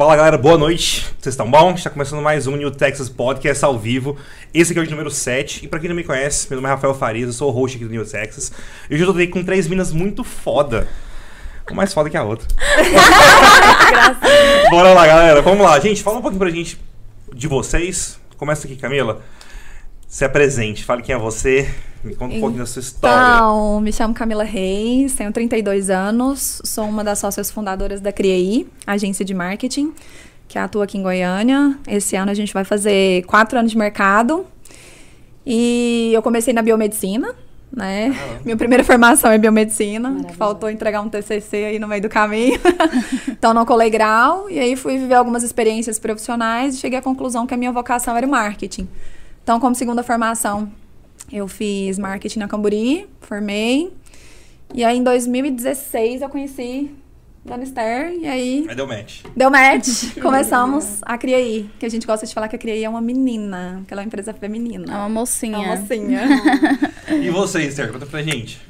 Fala galera, boa noite. Vocês estão bom? Está começando mais um New Texas Podcast ao vivo. Esse aqui é o de número 7. E pra quem não me conhece, meu nome é Rafael Farias, eu sou o host aqui do New Texas. E hoje eu tô aqui com três minas muito foda. Uma mais foda que a outra. Bora lá, galera. Vamos lá. Gente, fala um pouquinho pra gente de vocês. Começa aqui, Camila. Se apresente, fale quem é você, me conta um pouquinho da sua história. Então, me chamo Camila Reis, tenho 32 anos, sou uma das sócias fundadoras da CRIEI, agência de marketing, que atua aqui em Goiânia. Esse ano a gente vai fazer quatro anos de mercado. E eu comecei na biomedicina, né? Ah. Minha primeira formação é biomedicina, faltou entregar um TCC aí no meio do caminho. então não colei grau e aí fui viver algumas experiências profissionais e cheguei à conclusão que a minha vocação era o marketing. Então, como segunda formação, eu fiz marketing na Camburi, formei. E aí, em 2016, eu conheci Dona Esther, e aí... Aí deu match. Deu match. Começamos a Criaí, que a gente gosta de falar que a Criaí é uma menina, que ela é uma empresa feminina. É uma mocinha. É uma mocinha. e você, Esther, conta pra gente.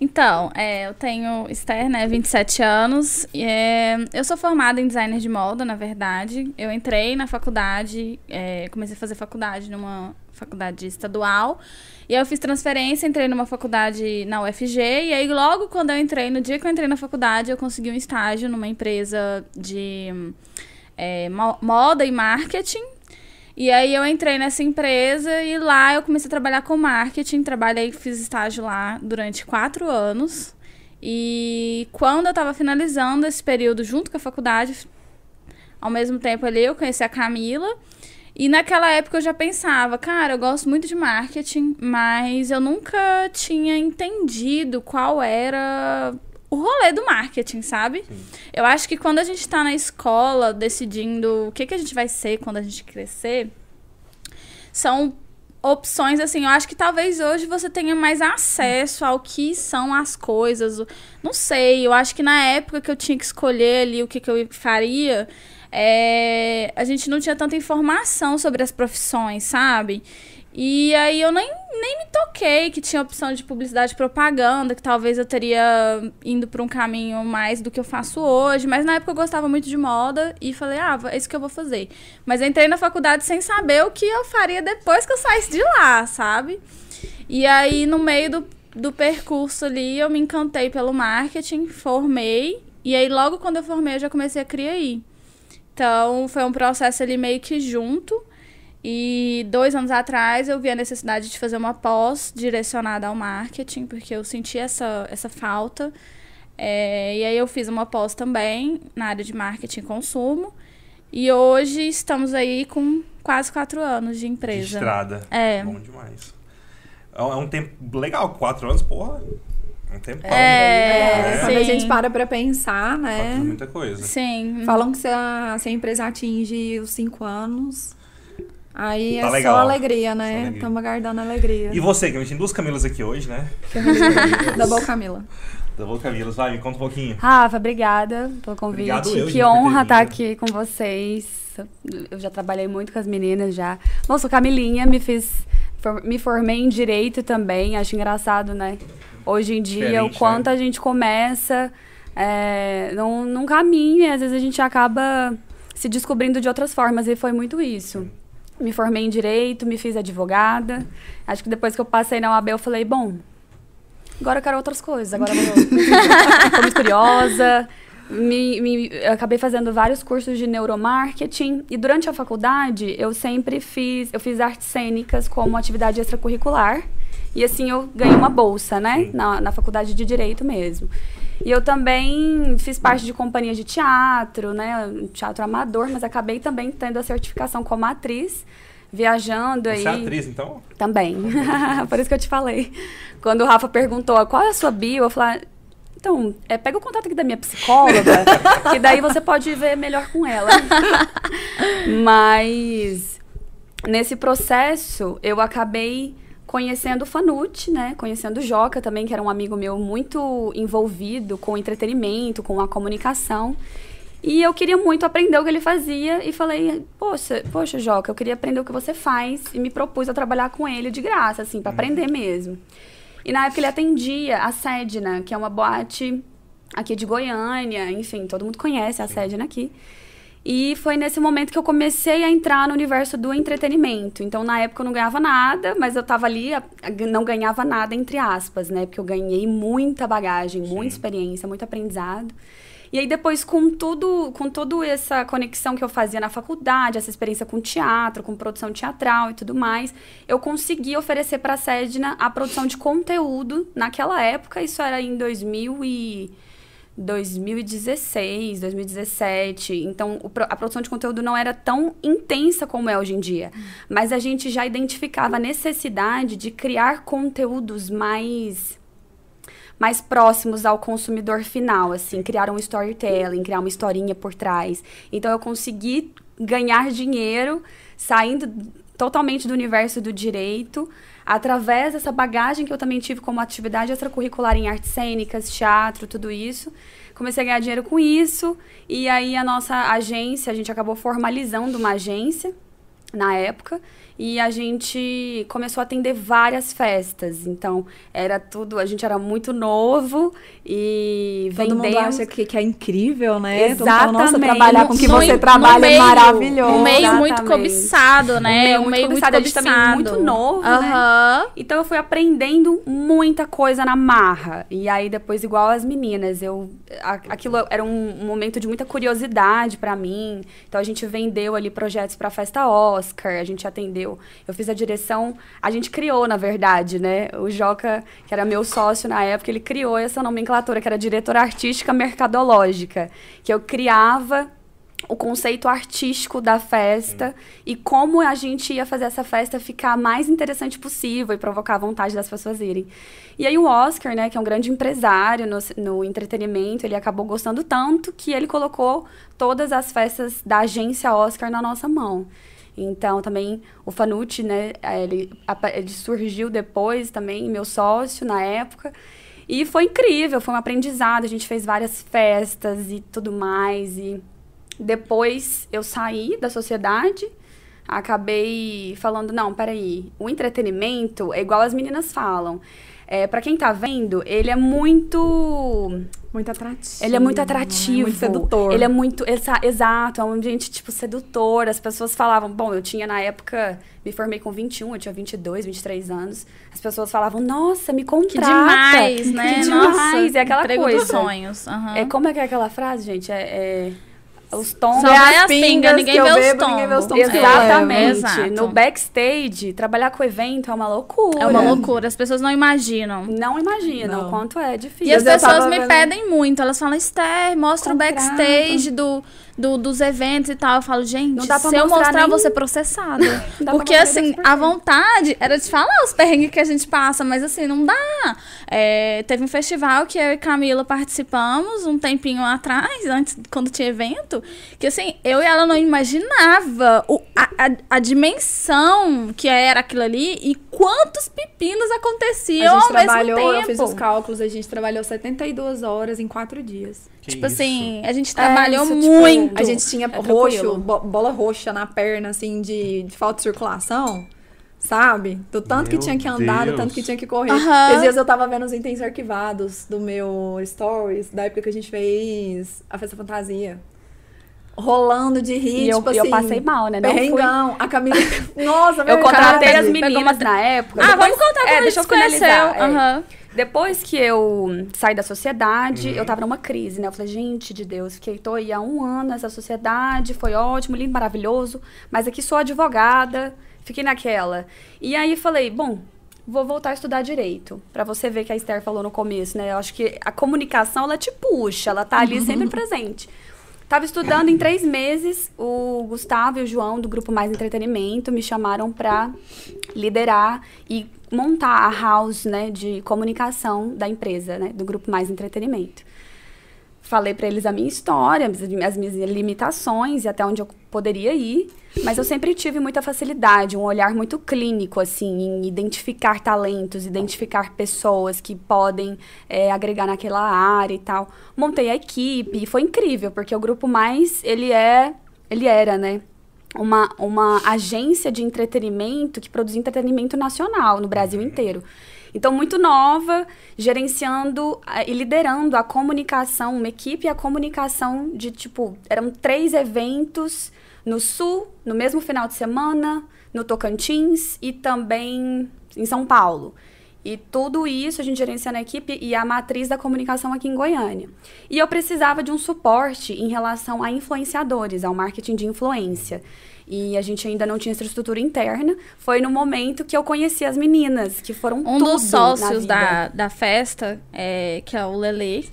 Então, é, eu tenho Esther, né, 27 anos. E, é, eu sou formada em designer de moda, na verdade. Eu entrei na faculdade, é, comecei a fazer faculdade numa faculdade estadual. E aí eu fiz transferência, entrei numa faculdade na UFG. E aí, logo quando eu entrei, no dia que eu entrei na faculdade, eu consegui um estágio numa empresa de é, moda e marketing. E aí eu entrei nessa empresa e lá eu comecei a trabalhar com marketing. Trabalhei, fiz estágio lá durante quatro anos. E quando eu estava finalizando esse período junto com a faculdade, ao mesmo tempo ali eu conheci a Camila. E naquela época eu já pensava, cara, eu gosto muito de marketing, mas eu nunca tinha entendido qual era o rolê do marketing, sabe? Sim. Eu acho que quando a gente está na escola decidindo o que, que a gente vai ser quando a gente crescer, são opções assim. Eu acho que talvez hoje você tenha mais acesso ao que são as coisas. Não sei, eu acho que na época que eu tinha que escolher ali o que, que eu faria. É, a gente não tinha tanta informação sobre as profissões, sabe? E aí eu nem, nem me toquei que tinha opção de publicidade e propaganda, que talvez eu teria indo para um caminho mais do que eu faço hoje. Mas na época eu gostava muito de moda e falei, ah, é isso que eu vou fazer. Mas entrei na faculdade sem saber o que eu faria depois que eu saísse de lá, sabe? E aí, no meio do, do percurso ali, eu me encantei pelo marketing, formei. E aí, logo quando eu formei, eu já comecei a criar. Então, foi um processo ali meio que junto. E dois anos atrás eu vi a necessidade de fazer uma pós direcionada ao marketing, porque eu senti essa, essa falta. É, e aí eu fiz uma pós também na área de marketing e consumo. E hoje estamos aí com quase quatro anos de empresa. De estrada. É. Bom demais. É um é tempo legal, quatro anos, porra. É um tempo. É, é. Quando a gente para pra pensar, né? Faz muita coisa. Sim. Falam que se a, se a empresa atinge os cinco anos, Aí tá é legal. só alegria, né? Estamos aguardando alegria. E você, que a gente tem duas Camilas aqui hoje, né? Double Camila. Double Camila, vai, me conta um pouquinho. Rafa, obrigada pelo convite. Obrigado eu, que honra estar aqui com vocês. Eu já trabalhei muito com as meninas já. Nossa, Camilinha me fiz. me formei em direito também. Acho engraçado, né? Hoje em dia, Diferente, o quanto né? a gente começa é, num, num caminho e às vezes a gente acaba se descobrindo de outras formas. E foi muito isso me formei em direito, me fiz advogada. Acho que depois que eu passei na UAB, eu falei, bom, agora eu quero outras coisas. Agora eu tô muito curiosa. Me, me, acabei fazendo vários cursos de neuromarketing e durante a faculdade eu sempre fiz, eu fiz artes cênicas como atividade extracurricular e assim eu ganhei uma bolsa, né, na, na faculdade de direito mesmo. E eu também fiz parte de companhia de teatro, né? Teatro amador, mas acabei também tendo a certificação como atriz, viajando aí. Você é atriz, então? Também. Por isso que eu te falei. Quando o Rafa perguntou qual é a sua bio, eu falei. Então, é, pega o contato aqui da minha psicóloga, que daí você pode ver melhor com ela. Mas nesse processo eu acabei conhecendo o Fanute, né? Conhecendo o Joca também, que era um amigo meu muito envolvido com o entretenimento, com a comunicação. E eu queria muito aprender o que ele fazia e falei, poxa, poxa, Joca, eu queria aprender o que você faz e me propus a trabalhar com ele de graça, assim, para uhum. aprender mesmo. E na época ele atendia a Sedna, que é uma boate aqui de Goiânia, enfim, todo mundo conhece a Sedna aqui. E foi nesse momento que eu comecei a entrar no universo do entretenimento. Então, na época, eu não ganhava nada, mas eu tava ali, não ganhava nada, entre aspas, né? Porque eu ganhei muita bagagem, Sim. muita experiência, muito aprendizado. E aí, depois, com tudo, com toda essa conexão que eu fazia na faculdade, essa experiência com teatro, com produção teatral e tudo mais, eu consegui oferecer para a Sedna a produção de conteúdo naquela época. Isso era em 2000 e 2016, 2017. Então, a produção de conteúdo não era tão intensa como é hoje em dia. Mas a gente já identificava a necessidade de criar conteúdos mais mais próximos ao consumidor final, assim, criar um storytelling, criar uma historinha por trás. Então eu consegui ganhar dinheiro saindo totalmente do universo do direito, através dessa bagagem que eu também tive como atividade extracurricular em artes cênicas, teatro, tudo isso. Comecei a ganhar dinheiro com isso, e aí a nossa agência, a gente acabou formalizando uma agência na época, e a gente começou a atender várias festas. Então, era tudo, a gente era muito novo e Todo vendemos... mundo acha que, que é incrível, né? Exatamente. Nossa, trabalhar com o que você trabalha é maravilhoso. Um meio muito cobiçado, né? Um meio, meio muito cobiçado. A gente também muito novo, né? Então, eu fui aprendendo muita coisa na marra. E aí, depois, igual as meninas, eu... Aquilo era um, um momento de muita curiosidade para mim. Então, a gente vendeu ali projetos para Festa Oscar, a gente atendeu eu, fiz a direção, a gente criou, na verdade, né? O Joca, que era meu sócio na época, ele criou essa nomenclatura, que era diretora artística mercadológica, que eu criava o conceito artístico da festa e como a gente ia fazer essa festa ficar mais interessante possível e provocar a vontade das pessoas irem. E aí o Oscar, né, que é um grande empresário no, no entretenimento, ele acabou gostando tanto que ele colocou todas as festas da agência Oscar na nossa mão. Então, também o Fanucci, né, ele, ele surgiu depois também, meu sócio na época. E foi incrível, foi um aprendizado. A gente fez várias festas e tudo mais. E depois eu saí da sociedade, acabei falando: não, peraí, o entretenimento é igual as meninas falam. É, para quem tá vendo, ele é muito. Muito atrativo. Ele é muito atrativo. É muito sedutor. Ele é muito. Exa, exato, é um ambiente, tipo, sedutor. As pessoas falavam. Bom, eu tinha na época. Me formei com 21, eu tinha 22, 23 anos. As pessoas falavam, nossa, me contrata. Que demais, né? Que demais. Nossa, é aquela coisa. Dos sonhos. Uhum. É, como é que é aquela frase, gente? é... é os tons. Só é as pingas, ninguém vê, bebo, ninguém vê os tons. Exatamente. No backstage, trabalhar com evento é uma loucura. É uma loucura. As pessoas não imaginam. Não imaginam o quanto é difícil. E as pessoas me vendo... pedem muito. Elas falam, Esther, mostra Contrato. o backstage do do, dos eventos e tal. Eu falo, gente, se mostrar eu mostrar, nem... ser processada. Porque, assim, a vontade era de falar os perrengues que a gente passa, mas assim, não dá. É, teve um festival que eu e Camila participamos um tempinho atrás, antes, quando tinha evento, que assim, eu e ela não imaginava o, a, a, a dimensão que era aquilo ali e quantos pepinos aconteciam a gente ao trabalhou, mesmo tempo. Eu fiz os cálculos, a gente trabalhou 72 horas em quatro dias. Que tipo isso? assim, a gente trabalhou é, isso, tipo, muito. Tipo, a gente tinha é roxo, bo bola roxa na perna, assim, de, de falta de circulação. Sabe? Do tanto meu que tinha que andar, Deus. do tanto que tinha que correr. Uhum. Esses dias eu tava vendo os itens arquivados do meu stories, da época que a gente fez a festa fantasia rolando de rir, e eu, tipo assim. eu passei mal, né? Perrengão. A Camila... Nossa, Eu contratei as meninas uma... na época. Ah, depois... vamos contar como é, deixa eu finalizar. É. Uhum. Depois que eu saí da sociedade, uhum. eu tava numa crise, né? Eu falei, gente de Deus, fiquei, tô aí há um ano nessa sociedade, foi ótimo, lindo, maravilhoso, mas aqui sou advogada, fiquei naquela. E aí falei, bom, vou voltar a estudar direito. para você ver que a Esther falou no começo, né? Eu acho que a comunicação, ela te puxa, ela tá ali sempre presente. Tava estudando em três meses, o Gustavo e o João, do Grupo Mais Entretenimento, me chamaram para liderar e montar a house né, de comunicação da empresa, né, do Grupo Mais Entretenimento. Falei para eles a minha história, as minhas limitações e até onde eu poderia ir, mas eu sempre tive muita facilidade, um olhar muito clínico, assim, em identificar talentos, identificar pessoas que podem é, agregar naquela área e tal. Montei a equipe e foi incrível, porque o Grupo Mais, ele é, ele era, né, uma, uma agência de entretenimento que produz entretenimento nacional no Brasil inteiro. Então, muito nova, gerenciando e liderando a comunicação, uma equipe e a comunicação de, tipo, eram três eventos no Sul, no mesmo final de semana, no Tocantins e também em São Paulo. E tudo isso a gente gerencia na equipe e a matriz da comunicação aqui em Goiânia. E eu precisava de um suporte em relação a influenciadores, ao marketing de influência. E a gente ainda não tinha estrutura interna. Foi no momento que eu conheci as meninas, que foram um dos sócios da, da festa, é, que é o Lele,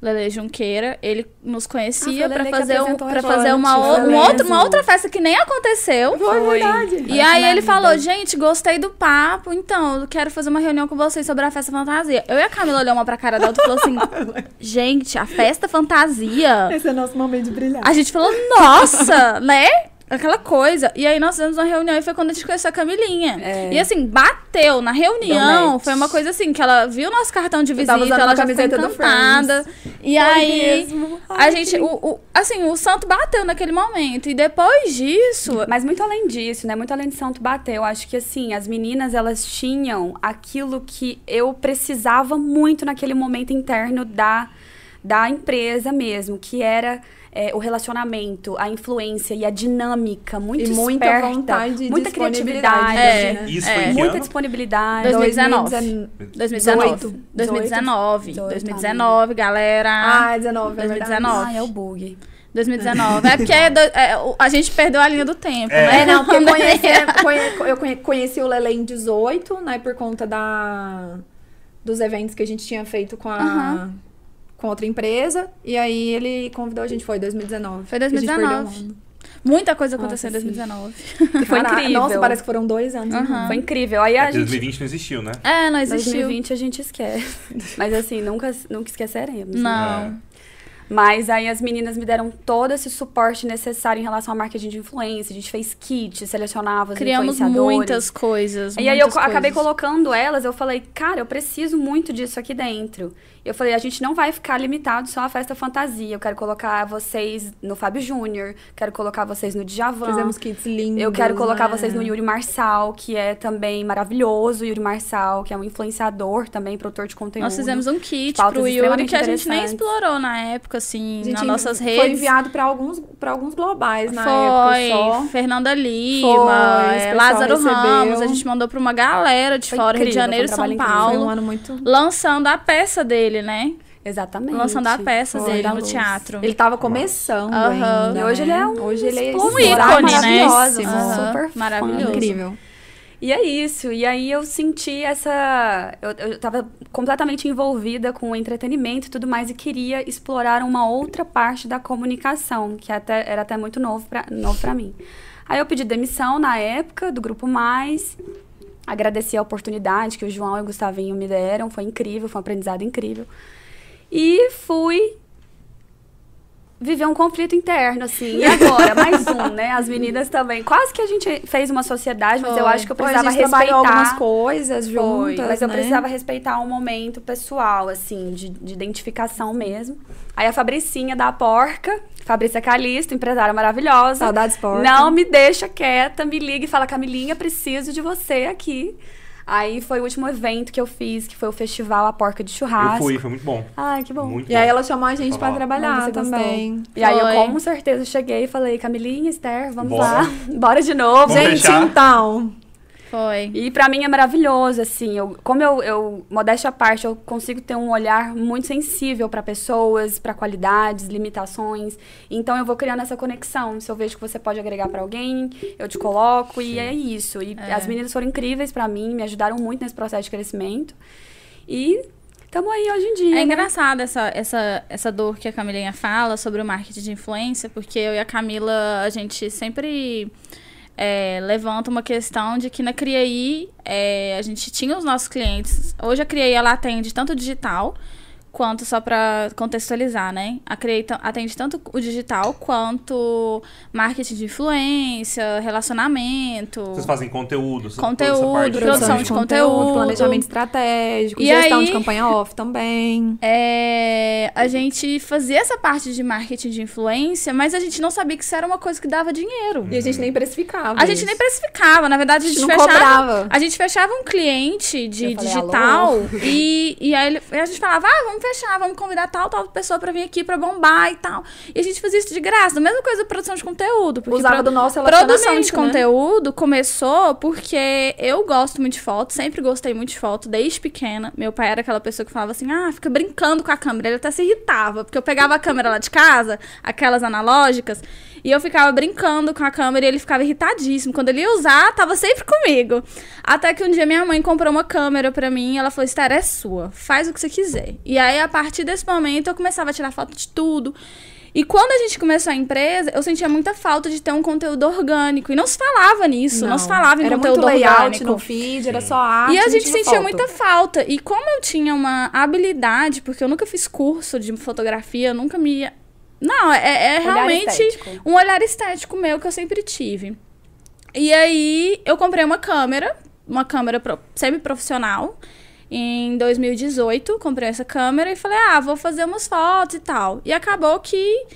Lele Junqueira, ele nos conhecia ah, para fazer, um, pra fazer uma, o, um outro, uma outra festa que nem aconteceu. Foi, foi. verdade. E aí ele falou, gente, gostei do papo, então eu quero fazer uma reunião com vocês sobre a festa fantasia. Eu e a Camila olhamos uma pra cara da outra e falou assim, gente, a festa fantasia... Esse é nosso momento de brilhar. A gente falou, nossa, né? Aquela coisa. E aí nós fizemos uma reunião e foi quando a gente conheceu a Camilinha. É. E assim, bateu na reunião. Foi uma coisa assim, que ela viu nosso cartão de visita, ela já ficou encantada. E foi aí Ai, a gente, o, o, assim, o santo bateu naquele momento. E depois disso. Mas muito além disso, né? Muito além de santo bater, eu acho que assim, as meninas elas tinham aquilo que eu precisava muito naquele momento interno da, da empresa mesmo, que era é, o relacionamento, a influência e a dinâmica muito e muita esperta, vontade muita criatividade, é, né? Isso é. muita disponibilidade. 2019. 2019. 2019. 2019, galera. Ah, 19, 2019. Ah, é o bug. 2019. É porque é do, é, a gente perdeu a linha do tempo, é. né? É, não, porque conheci, eu conheci o Lele em 18, né? Por conta da, dos eventos que a gente tinha feito com a, com outra empresa. E aí ele convidou a gente, foi 2019. Foi 2019. Muita coisa aconteceu Nossa, em 2019. foi Caraca, incrível. Nossa, parece que foram dois anos. Uhum. Foi incrível. Aí a é, gente... 2020 não existiu, né? É, não existiu. 2020 a gente esquece. Mas assim, nunca, nunca esqueceremos. Né? Não. Né? Mas aí as meninas me deram todo esse suporte necessário em relação ao marketing de influência. A gente fez kit, selecionava os Criamos muitas coisas. E aí eu coisas. acabei colocando elas, eu falei, cara, eu preciso muito disso aqui dentro. Eu falei, a gente não vai ficar limitado só à festa fantasia. Eu quero colocar vocês no Fábio Júnior, quero colocar vocês no Djavan. Fizemos kits lindos. Eu quero colocar né? vocês no Yuri Marçal, que é também maravilhoso. Yuri Marçal, que é um influenciador também, produtor de conteúdo. Nós fizemos um kit pro Yuri que a gente nem explorou na época, assim, nas nossas redes. Foi enviado para alguns, pra alguns globais na foi, época só. Fernanda Lima, foi, é, Lázaro recebeu. Ramos. A gente mandou para uma galera de foi fora, incrível, Rio de Janeiro, São Paulo. Foi um ano muito... Lançando a peça dele dele, né? Exatamente. Lançando a peça Foi dele no teatro. Ele tava começando uhum. ainda. E hoje ele é um, hoje ele é um ícone, né? Uhum. Super maravilhoso. Incrível. E é isso. E aí eu senti essa. Eu, eu tava completamente envolvida com o entretenimento e tudo mais, e queria explorar uma outra parte da comunicação, que até, era até muito novo pra, novo pra mim. Aí eu pedi demissão na época do Grupo Mais. Agradeci a oportunidade que o João e o Gustavinho me deram, foi incrível, foi um aprendizado incrível. E fui viver um conflito interno, assim. E agora? Mais um, né? As meninas também. Quase que a gente fez uma sociedade, mas foi. eu acho que eu precisava Foi, a gente respeitar. algumas coisas juntas, foi, mas eu né? precisava respeitar um momento pessoal, assim, de, de identificação mesmo. Aí a Fabricinha da Porca, Fabrícia Calisto, empresária maravilhosa. Saudades Porca. Não me deixa quieta, me liga e fala, Camilinha, preciso de você aqui. Aí foi o último evento que eu fiz, que foi o festival A Porca de Churrasco. Eu fui, foi muito bom. Ai, que bom. Muito e bom. aí ela chamou a gente para trabalhar também. E aí eu com certeza cheguei e falei, Camilinha, Esther, vamos Bora. lá. Bora de novo. Vamos gente, fechar? então. Foi. E para mim é maravilhoso, assim. Eu, como eu, eu, modéstia à parte, eu consigo ter um olhar muito sensível para pessoas, para qualidades, limitações. Então eu vou criando essa conexão. Se eu vejo que você pode agregar para alguém, eu te coloco Sim. e é isso. E é. as meninas foram incríveis para mim, me ajudaram muito nesse processo de crescimento. E estamos aí hoje em dia. É né? engraçado essa, essa, essa dor que a Camilinha fala sobre o marketing de influência, porque eu e a Camila, a gente sempre é, levanta uma questão de que na CRIAI é, a gente tinha os nossos clientes. Hoje a CRIAI ela atende tanto digital quanto, só para contextualizar, né? A Creita atende tanto o digital quanto marketing de influência, relacionamento. Vocês fazem conteúdo, conteúdo, produção de conteúdo, planejamento estratégico, e gestão aí, de campanha off também. É, a gente fazia essa parte de marketing de influência, mas a gente não sabia que isso era uma coisa que dava dinheiro. E a gente nem precificava. A isso. gente nem precificava, na verdade a gente, a gente fechava. Cobrava. A gente fechava um cliente de falei, digital e, e aí a gente falava, ah, vamos fechar, vamos convidar tal, tal pessoa pra vir aqui pra bombar e tal. E a gente fazia isso de graça. A mesma coisa da produção de conteúdo. Usava do nosso Produção de né? conteúdo começou porque eu gosto muito de foto, sempre gostei muito de foto, desde pequena. Meu pai era aquela pessoa que falava assim, ah, fica brincando com a câmera. Ele até se irritava, porque eu pegava a câmera lá de casa, aquelas analógicas, e eu ficava brincando com a câmera e ele ficava irritadíssimo. Quando ele ia usar, tava sempre comigo. Até que um dia minha mãe comprou uma câmera pra mim e ela falou: Esther, é sua, faz o que você quiser. E aí, a partir desse momento, eu começava a tirar foto de tudo. E quando a gente começou a empresa, eu sentia muita falta de ter um conteúdo orgânico. E não se falava nisso, não, não se falava em era conteúdo muito layout orgânico. no feed, era só arte. E a gente sentia foto. muita falta. E como eu tinha uma habilidade, porque eu nunca fiz curso de fotografia, nunca me não, é, é realmente um olhar estético meu que eu sempre tive. E aí eu comprei uma câmera, uma câmera semi-profissional. Em 2018, comprei essa câmera e falei, ah, vou fazer umas fotos e tal. E acabou que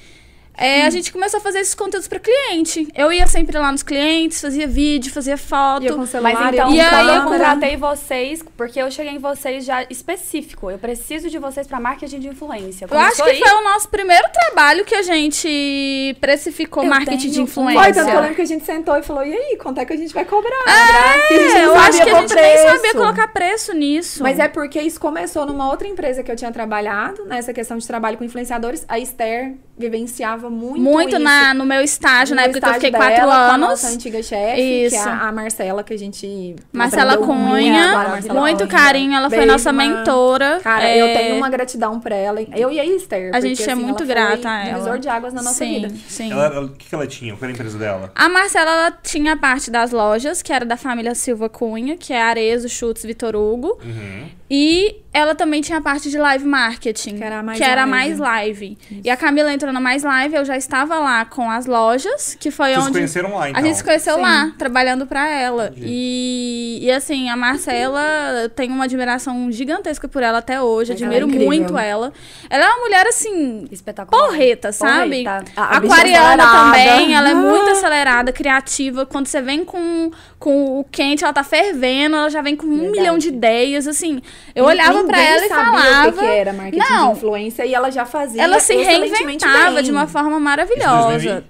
é, a gente começou a fazer esses conteúdos para cliente. Eu ia sempre lá nos clientes, fazia vídeo, fazia foto. Ia com celular, Mas então, e aí eu contratei vocês, porque eu cheguei em vocês já específico. Eu preciso de vocês para marketing de influência. Começou eu acho que aí? foi o nosso primeiro trabalho que a gente precificou eu marketing tenho... de influência. Foi, tanto eu lembro que a gente sentou e falou, e aí, quanto é que a gente vai cobrar? É, eu acho que a gente preço. nem sabia colocar preço nisso. Mas é porque isso começou numa outra empresa que eu tinha trabalhado, nessa questão de trabalho com influenciadores. A Esther vivenciava muito Muito na, no meu estágio, no na época que eu fiquei dela, quatro anos. Com a nossa antiga chefe, isso. que é a, Marcela, que a gente Marcela Cunha, Marcela muito Cunha. carinho, ela Beijo, foi nossa mentora. Cara, é... eu tenho uma gratidão pra ela. Eu e a Esther. A gente é assim, muito grata a ela. divisor de águas na nossa sim, vida. Sim, ela, o que ela tinha? Qual era a empresa dela? A Marcela, ela tinha a parte das lojas, que era da família Silva Cunha, que é Arezo, Chutes, Vitor Hugo. Uhum. E ela também tinha a parte de live marketing, que era mais que live. Era mais live. E a Camila entrou na Mais Live, eu já estava lá com as lojas, que foi Vocês onde. Vocês conheceram lá, então? A gente se conheceu Sim. lá, trabalhando para ela. E, e assim, a Marcela tem uma admiração gigantesca por ela até hoje. Admiro ela é muito ela. Ela é uma mulher, assim, espetacular. Porreta, sabe? Porreta. A, a Aquariana também, ela é muito acelerada, criativa. Quando você vem com, com o quente, ela tá fervendo, ela já vem com um Verdade. milhão de ideias, assim. Eu olhava para ela e falava. O que, que era marketing não, de influência e ela já fazia. Ela se reinventava bem. de uma forma maravilhosa.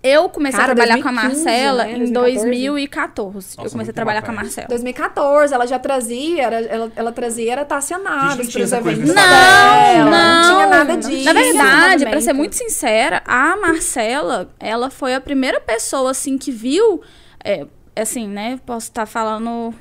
Eu comecei Cara, a trabalhar 2015, com a Marcela né? em 2014. Nossa, eu comecei a trabalhar com a Marcela. 2014, ela já trazia, era, ela, ela trazia, era Naves para os eventos. Não, não, não, tinha nada disso. Na verdade, para ser muito sincera, a Marcela, ela foi a primeira pessoa, assim, que viu... É, assim, né? Posso estar tá falando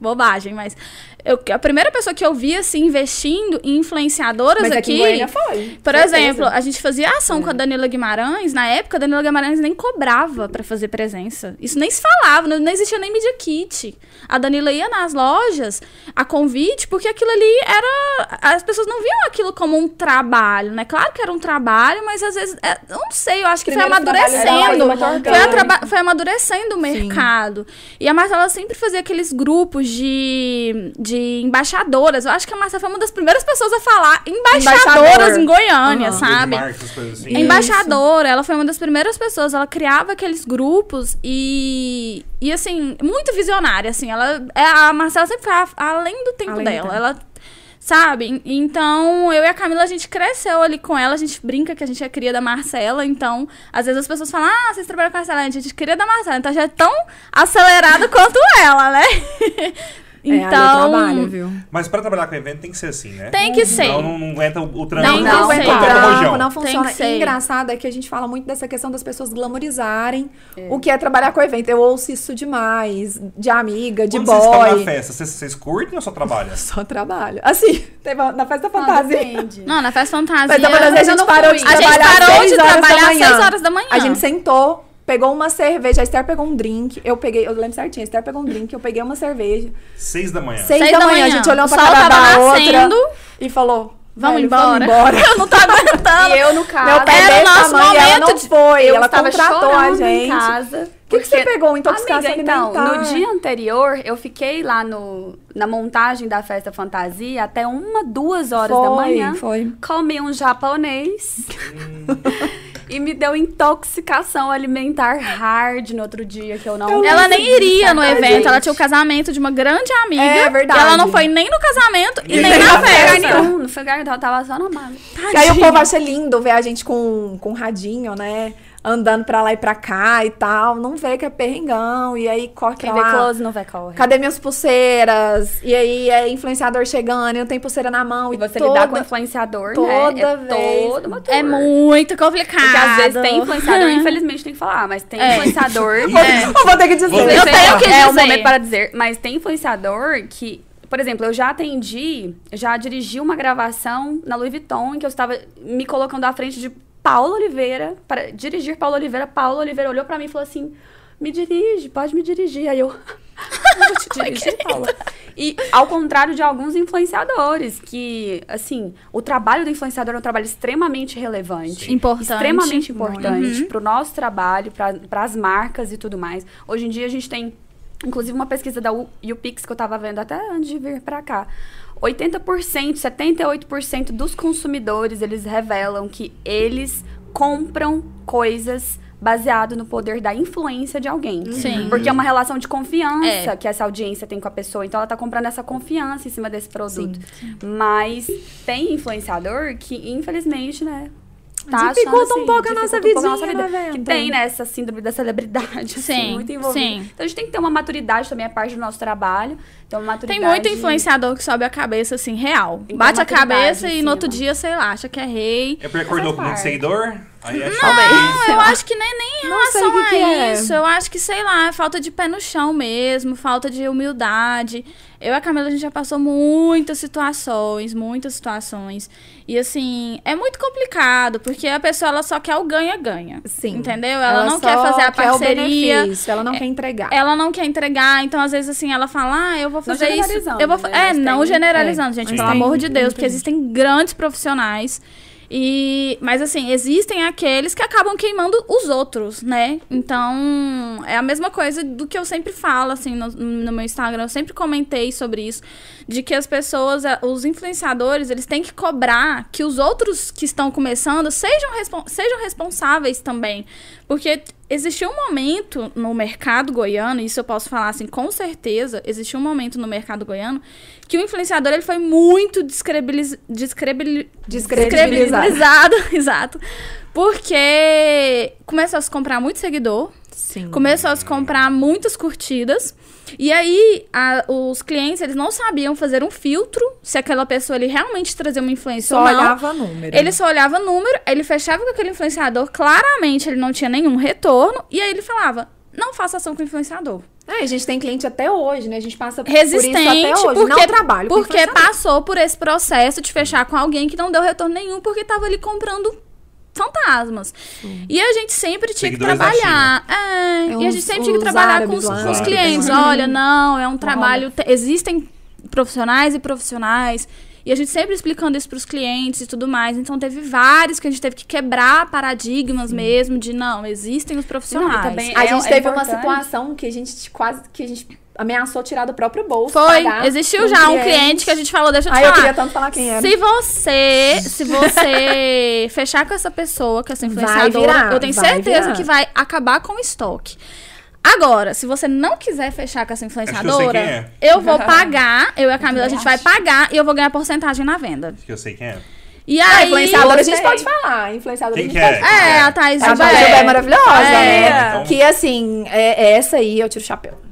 bobagem, mas eu, a primeira pessoa que eu vi, assim, investindo em influenciadoras Mas aqui. aqui foi. Por certeza. exemplo, a gente fazia ação é. com a Danila Guimarães. Na época, a Danila Guimarães nem cobrava para fazer presença. Isso nem se falava, não, não, existia nem media kit. A Danila ia nas lojas a convite, porque aquilo ali era. As pessoas não viam aquilo como um trabalho, né? Claro que era um trabalho, mas às vezes. É, não sei, eu acho que Primeiro foi amadurecendo. Foi, foi amadurecendo o mercado. Sim. E a Marcela sempre fazia aqueles grupos de, de de embaixadoras. Eu acho que a Marcia foi uma das primeiras pessoas a falar embaixadoras Embaixador. em Goiânia, uhum. sabe? assim. Embaixadora, ela foi uma das primeiras pessoas. Ela criava aqueles grupos e. E assim, muito visionária, assim. Ela, é, a Marcela sempre foi além do tempo além dela. Do tempo. Ela Sabe? Então, eu e a Camila, a gente cresceu ali com ela, a gente brinca que a gente é cria da Marcela, então, às vezes as pessoas falam, ah, vocês trabalham com a Marcela, a gente é cria da Marcela, então já é tão acelerada quanto ela, né? É, então. É, trabalho, viu? Mas pra trabalhar com evento tem que ser assim, né? Tem que ser. Não, não aguenta o, o trampo. Não, não aguenta o trampo, não funciona. E engraçado é que a gente fala muito dessa questão das pessoas glamorizarem é. o que é trabalhar com evento. Eu ouço isso demais, de amiga, de Quando boy. Vocês estão na festa, vocês, vocês curtem ou só trabalham? só trabalho. Assim, na festa fantasia. Não, na festa fantasia. Festa fantasia a gente parou de trabalhar. A gente parou de trabalhar às 6 horas da manhã. A gente sentou pegou uma cerveja, a Esther pegou um drink, eu peguei, eu lembro certinho, a Esther pegou um drink, eu peguei uma cerveja. Seis da manhã. Seis, Seis da, da manhã. manhã, a gente olhou pra cara da outra e falou, Vamos Velho, embora. Vamos embora. eu não tô aguentando. e eu, no caso, Meu pai era o nosso momento. Ela não foi. Eu ela contratou a gente. Em casa. O que, que, você pegou? Intoxicação Amiga, então, no dia anterior, eu fiquei lá no, na montagem da festa fantasia até uma, duas horas foi, da manhã. Foi. Comi um japonês. e me deu intoxicação alimentar hard no outro dia, que eu não. ela nem iria no evento, gente. ela tinha o casamento de uma grande amiga. É verdade. ela não foi nem no casamento e, e nem na festa. Nenhum, não foi lugar nenhum, ela tava só na mala. E aí o povo acha lindo ver a gente com, com radinho, né? Andando pra lá e pra cá e tal, não vê que é perrengão, e aí corre Quem lá. close não vê corre. Cadê minhas pulseiras? E aí é influenciador chegando, e não tem pulseira na mão. E, você toda, lidar com influenciador, né? toda né? Vez. Todo uma É muito complicado. Porque às vezes tem influenciador, infelizmente tem que falar, mas tem é. influenciador... é. Eu vou ter que dizer. Eu tenho que dizer. É o momento para dizer, mas tem influenciador que por exemplo, eu já atendi, já dirigi uma gravação na Louis Vuitton em que eu estava me colocando à frente de Paulo Oliveira, para dirigir Paulo Oliveira. Paulo Oliveira olhou para mim e falou assim: me dirige, pode me dirigir. Aí eu, vou te dirigir, Paula. E ao contrário de alguns influenciadores, que, assim, o trabalho do influenciador é um trabalho extremamente relevante. Importante. Extremamente importante uhum. para o nosso trabalho, para as marcas e tudo mais. Hoje em dia a gente tem, inclusive, uma pesquisa da UPix que eu estava vendo até antes de vir para cá. 80%, 78% dos consumidores, eles revelam que eles compram coisas baseado no poder da influência de alguém. Sim. Porque é uma relação de confiança é. que essa audiência tem com a pessoa. Então ela tá comprando essa confiança em cima desse produto. Sim, sim. Mas tem influenciador que, infelizmente, né, tá dificulta assim, um pouco a nossa vida. Um nossa vida. Que tem, né, essa síndrome da celebridade, assim, sim, assim, muito envolvida. Sim. Então a gente tem que ter uma maturidade também, é parte do nosso trabalho. Então, maturidade... Tem muito influenciador que sobe a cabeça, assim, real. Bate a cabeça e no outro dia, sei lá, acha que é rei. É porque acordou com muito seguidor? Aí é não, eu acho que nem, nem em relação a que é. isso. É. Eu acho que, sei lá, é falta de pé no chão mesmo, falta de humildade. Eu e a Camila, a gente já passou muitas situações, muitas situações. E, assim, é muito complicado, porque a pessoa, ela só quer o ganha-ganha. Sim. Entendeu? Ela, ela não quer fazer a parceria. ela não é, quer entregar. Ela não quer entregar, então, às vezes, assim, ela fala, ah, eu vou fazer isso. Eu vou, né? É, não tem, generalizando, é, gente, pelo amor de Deus, porque existem grandes profissionais e, mas assim, existem aqueles que acabam queimando os outros, né? Então, é a mesma coisa do que eu sempre falo, assim, no, no meu Instagram. Eu sempre comentei sobre isso. De que as pessoas, os influenciadores, eles têm que cobrar que os outros que estão começando sejam, sejam responsáveis também. Porque existiu um momento no mercado goiano, isso eu posso falar assim com certeza, existiu um momento no mercado goiano que o influenciador ele foi muito descrebiliz, descrebil, descredibilizado. exato. Porque começou a se comprar muito seguidor, Sim. começou a se comprar muitas curtidas. E aí, a, os clientes, eles não sabiam fazer um filtro se aquela pessoa ele realmente trazia uma influência só ou não. Só olhava número. Ele só olhava número, ele fechava com aquele influenciador, claramente ele não tinha nenhum retorno, e aí ele falava: não faça ação com influenciador. É, a gente tem cliente até hoje, né? A gente passa Resistente, por isso até hoje. Porque, não trabalho Porque passou por esse processo de fechar com alguém que não deu retorno nenhum, porque estava ali comprando fantasmas. Sim. E a gente sempre tinha Seguidores que trabalhar. É, é uns, e a gente sempre tinha que trabalhar com os, com os clientes. Olha, não, é um trabalho. Existem profissionais e profissionais. E a gente sempre explicando isso para os clientes e tudo mais. Então teve vários que a gente teve que quebrar paradigmas Sim. mesmo de não, existem os profissionais. Não, também a é, gente é teve importante. uma situação que a gente quase que a gente ameaçou tirar do próprio bolso. Foi, existiu já um cliente que a gente falou, deixa eu te Ai, falar. eu queria tanto falar quem era. Se você, se você fechar com essa pessoa, com essa influenciadora, virar, eu tenho certeza virar. que vai acabar com o estoque. Agora, se você não quiser fechar com essa influenciadora, eu, é. eu, vou pagar, eu e a Camila, a gente vai pagar e eu vou ganhar porcentagem na venda. Acho que eu sei quem é. E ah, aí. influenciadora a gente pode falar. Influenciadora Quem a gente é? pode falar. É, a Thais A Thais é maravilhosa, é. né? Então... Que assim, é, é, essa aí eu tiro o chapéu.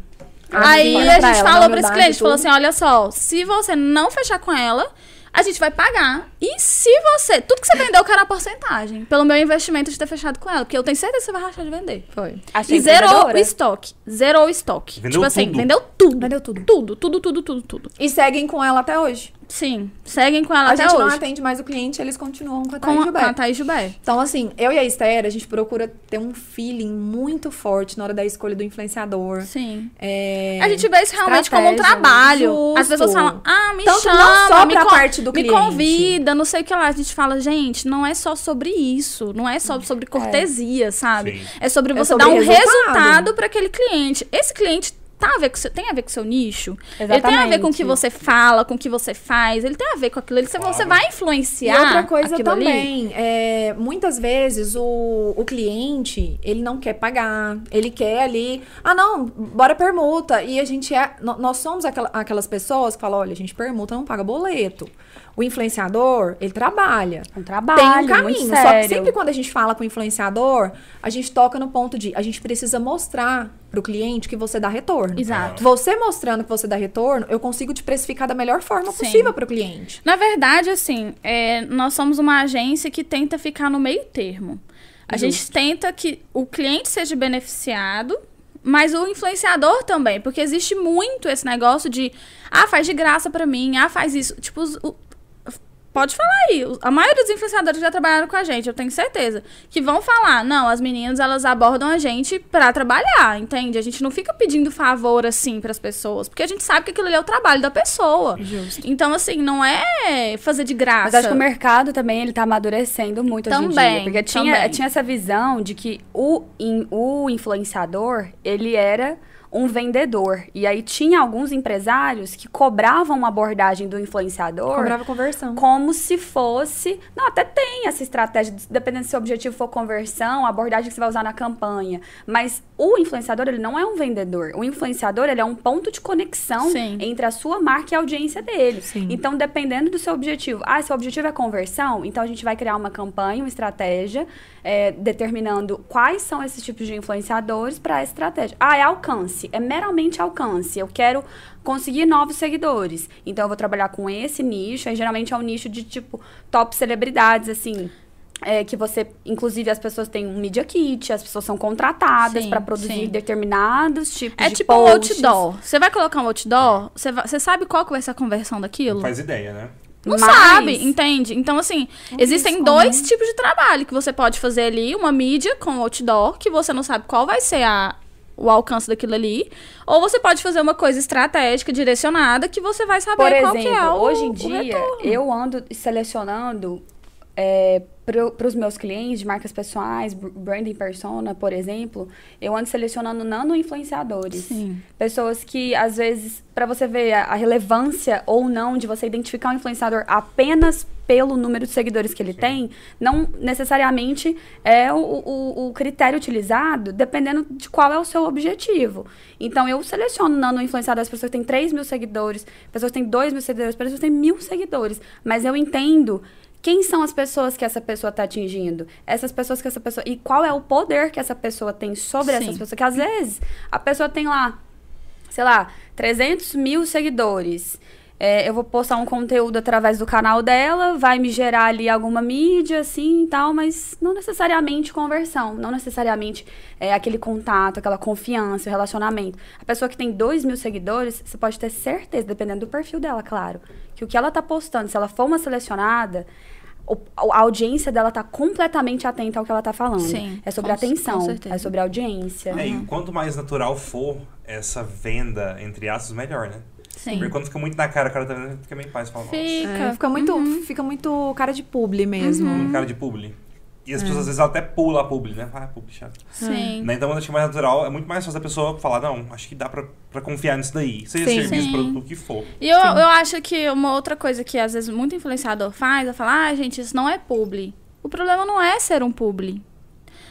Aí a gente ela, falou pra esse cliente, falou assim, olha só, se você não fechar com ela, a gente vai pagar. E se você. Tudo que você vendeu, eu quero a porcentagem. Pelo meu investimento de ter fechado com ela. Porque eu tenho certeza que você vai rachar de vender. Foi. Achei e zerou o estoque. Zerou o estoque. Vendeu tipo assim, tudo. vendeu tudo. Vendeu tudo. Tudo, tudo, tudo, tudo, tudo. E seguem com ela até hoje. Sim, seguem com ela a até gente hoje. não atende mais o cliente, eles continuam com a Thaís com Gilberto. a, com a Thaís Gilberto. Então, assim, eu e a Esther, a gente procura ter um feeling muito forte na hora da escolha do influenciador. Sim. É... A gente vê isso realmente como um trabalho. justo. As pessoas falam, ah, me Tanto chama, não só me, parte do me cliente. convida, não sei o que lá. A gente fala, gente, não é só sobre isso. Não é só sobre cortesia, sabe? Sim. É sobre É você sobre dar um resultado. resultado para aquele cliente. Esse cliente tá a ver com seu, tem a ver com o seu nicho. Ele tem a ver com o que Exatamente. você fala, com o que você faz. Ele tem a ver com aquilo. Ele, você- Você vai E influenciar outra coisa também, é, muitas vezes o, o cliente, ele não quer pagar, ele quer ali, ah não, bora permuta. E a gente é, nós somos aquela- aquelas pessoas que falam, olha, a gente permuta, não paga boleto. O influenciador, ele trabalha. É um trabalho, Tem um muito caminho. Só que sempre quando a gente fala com o influenciador, a gente toca no ponto de a gente precisa mostrar pro cliente que você dá retorno. Exato. Você mostrando que você dá retorno, eu consigo te precificar da melhor forma Sim. possível pro cliente. Na verdade, assim, é, nós somos uma agência que tenta ficar no meio termo. A gente tenta que o cliente seja beneficiado, mas o influenciador também, porque existe muito esse negócio de, ah, faz de graça pra mim, ah, faz isso. Tipo, o- pode falar aí. A maioria dos influenciadores que já trabalharam com a gente, eu tenho certeza, que vão falar, não, as meninas elas abordam a gente pra trabalhar, entende? A gente não fica pedindo favor assim pras pessoas, porque a gente sabe que aquilo ali é o trabalho da pessoa. Justo. Então, assim, não é fazer de graça. Mas acho que o mercado também ele tá amadurecendo muito hoje em Também, dia. Porque tinha, também. tinha essa visão de que o, in- o influenciador, ele era um vendedor. E aí tinha alguns empresários que cobravam uma abordagem do influenciador Cobrava conversão. como se fosse. Não, até tem essa estratégia, dependendo se o objetivo for conversão, a abordagem que você vai usar na campanha. Mas o influenciador, ele não é um vendedor. O influenciador, ele é um ponto de conexão Sim. entre a sua marca e a audiência dele. Sim. Então, dependendo do seu objetivo. Ah, seu objetivo é conversão, então a gente vai criar uma campanha, uma estratégia, é, determinando quais são esses tipos de influenciadores para essa estratégia. Ah, é alcance. É meramente alcance. Eu quero conseguir novos seguidores. Então, eu vou trabalhar com esse nicho. Aí, geralmente, é um nicho de, tipo, top celebridades, assim... é, que você, inclusive, as pessoas têm um media kit, as pessoas são contratadas para produzir sim. determinados tipos É de tipo um posts. outdoor. Você vai colocar um outdoor, você, vai- você sabe qual que vai ser a conversão daquilo? Não faz ideia, né? Não Mas- sabe, entende? Então, assim, existem isso, dois né? tipos de trabalho que você pode fazer ali. Uma mídia com outdoor, que você não sabe qual vai ser a, o alcance daquilo ali. Ou você pode fazer uma coisa estratégica, direcionada, que você vai saber Por qual que exemplo, é o hoje em dia, retorno. eu ando selecionando é, para os meus clientes de marcas pessoais, br- branding persona, por exemplo, eu ando selecionando nano-influenciadores. Sim. Pessoas que, às vezes, para você ver a, a relevância ou não de você identificar um influenciador apenas pelo número de seguidores que ele tem, não necessariamente é o, o, o critério utilizado, dependendo de qual é o seu objetivo. Então, eu seleciono nano-influenciadores, pessoas que têm 3 mil seguidores, pessoas que têm 2 mil seguidores, pessoas que têm mil seguidores. Mas eu entendo quem são as pessoas que essa pessoa está atingindo? Essas pessoas que essa pessoa. E qual é o poder que essa pessoa tem sobre Sim. essas pessoas? Que às vezes a pessoa tem lá, sei lá, 300 mil seguidores. É, eu vou postar um conteúdo através do canal dela, vai me gerar ali alguma mídia, assim e tal, mas não necessariamente conversão, não necessariamente é, aquele contato, aquela confiança, o relacionamento. A pessoa que tem 2 mil seguidores, você pode ter certeza, dependendo do perfil dela, claro, que o que ela tá postando, se ela for uma selecionada, a audiência dela tá completamente atenta ao que ela tá falando. Sim, é sobre com- com atenção, certeza. é sobre audiência. É, e quanto mais natural for essa venda, entre aspas, melhor, né? Sim. Porque quando fica muito na cara, o cara tá vendo, fica meio paz. Fala, nossa, Fica. É, fica muito, fica muito cara de publi mesmo. um cara de publi. E as pessoas às vezes até pulam a publi, né? Ah, publi chato. Sim. Né? Então, eu acho que mais natural, é muito mais fácil a pessoa falar, não, acho que dá pra, pra confiar nisso daí. Seja Sim. serviço, Sim. produto, o que for. E eu, eu acho que uma outra coisa que às vezes muito influenciador faz é falar, ah, gente, isso não é publi. O problema não é ser um publi.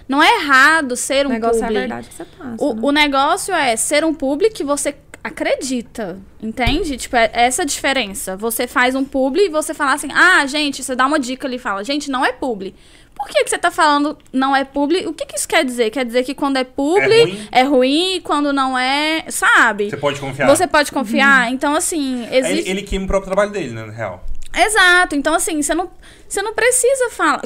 Não é errado ser O um negócio publi. é a verdade que você passa. né? O, o negócio é ser um publi que você acredita, entende? Tipo, é essa a diferença. Você faz um publi e você fala assim, ah, gente, você dá uma dica ali e fala, gente, não é publi. Por que, que você tá falando não é publi? O que, que isso quer dizer? Quer dizer que quando é publi É ruim? é ruim, e quando não é, sabe? Você pode confiar. Você pode confiar. Então, assim, Aí existe. Ele, ele queima o próprio trabalho dele, né, na real. Exato. Então, assim, você não, você não precisa falar.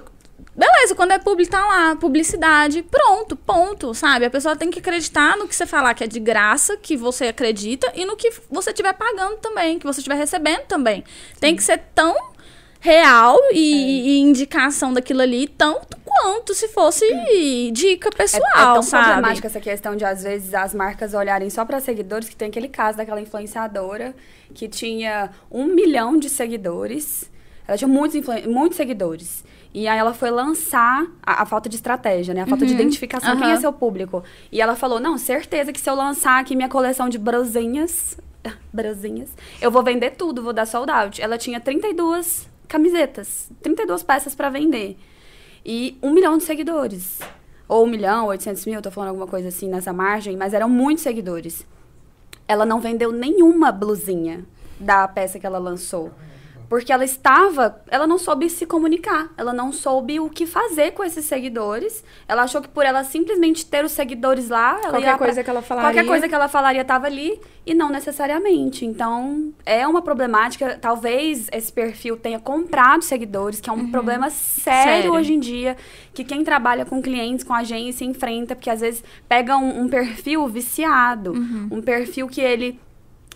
Beleza, quando é publi, tá lá, publicidade, pronto, ponto, sabe? A pessoa tem que acreditar no que você falar que é de graça, que você acredita, e no que você estiver pagando também, que você estiver recebendo também. Sim. Tem que ser tão real e, é. e, indicação daquilo ali, tanto quanto se fosse dica pessoal, é, é tão sabe? problemática essa questão de, às vezes, as marcas olharem só para seguidores, que tem aquele caso daquela influenciadora que tinha um milhão de seguidores, ela tinha muitos, muitos seguidores. E aí ela foi lançar a, a falta de estratégia, né? A falta uhum. de identificação, uhum. quem é seu público. E ela falou, não, certeza que se eu lançar aqui minha coleção de brosinhas, brosinhas, eu vou vender tudo, vou dar sold out. Ela tinha 32 camisetas, 32 peças para vender. E um milhão de seguidores. Ou um milhão, 800 mil, tô falando alguma coisa assim nessa margem, mas eram muitos seguidores. Ela não vendeu nenhuma blusinha da peça que ela lançou. Porque ela estava, ela não soube se comunicar, ela não soube o que fazer com esses seguidores. Ela achou que por ela simplesmente ter os seguidores lá, qualquer coisa pra, que ela falaria, qualquer coisa que ela falaria estava ali e não necessariamente. Então, é uma problemática, talvez esse perfil tenha comprado seguidores, que é um uhum. problema sério, sério, hoje em dia, que quem trabalha com clientes, com agência enfrenta, porque às vezes pega um, um perfil viciado, uhum. um perfil que ele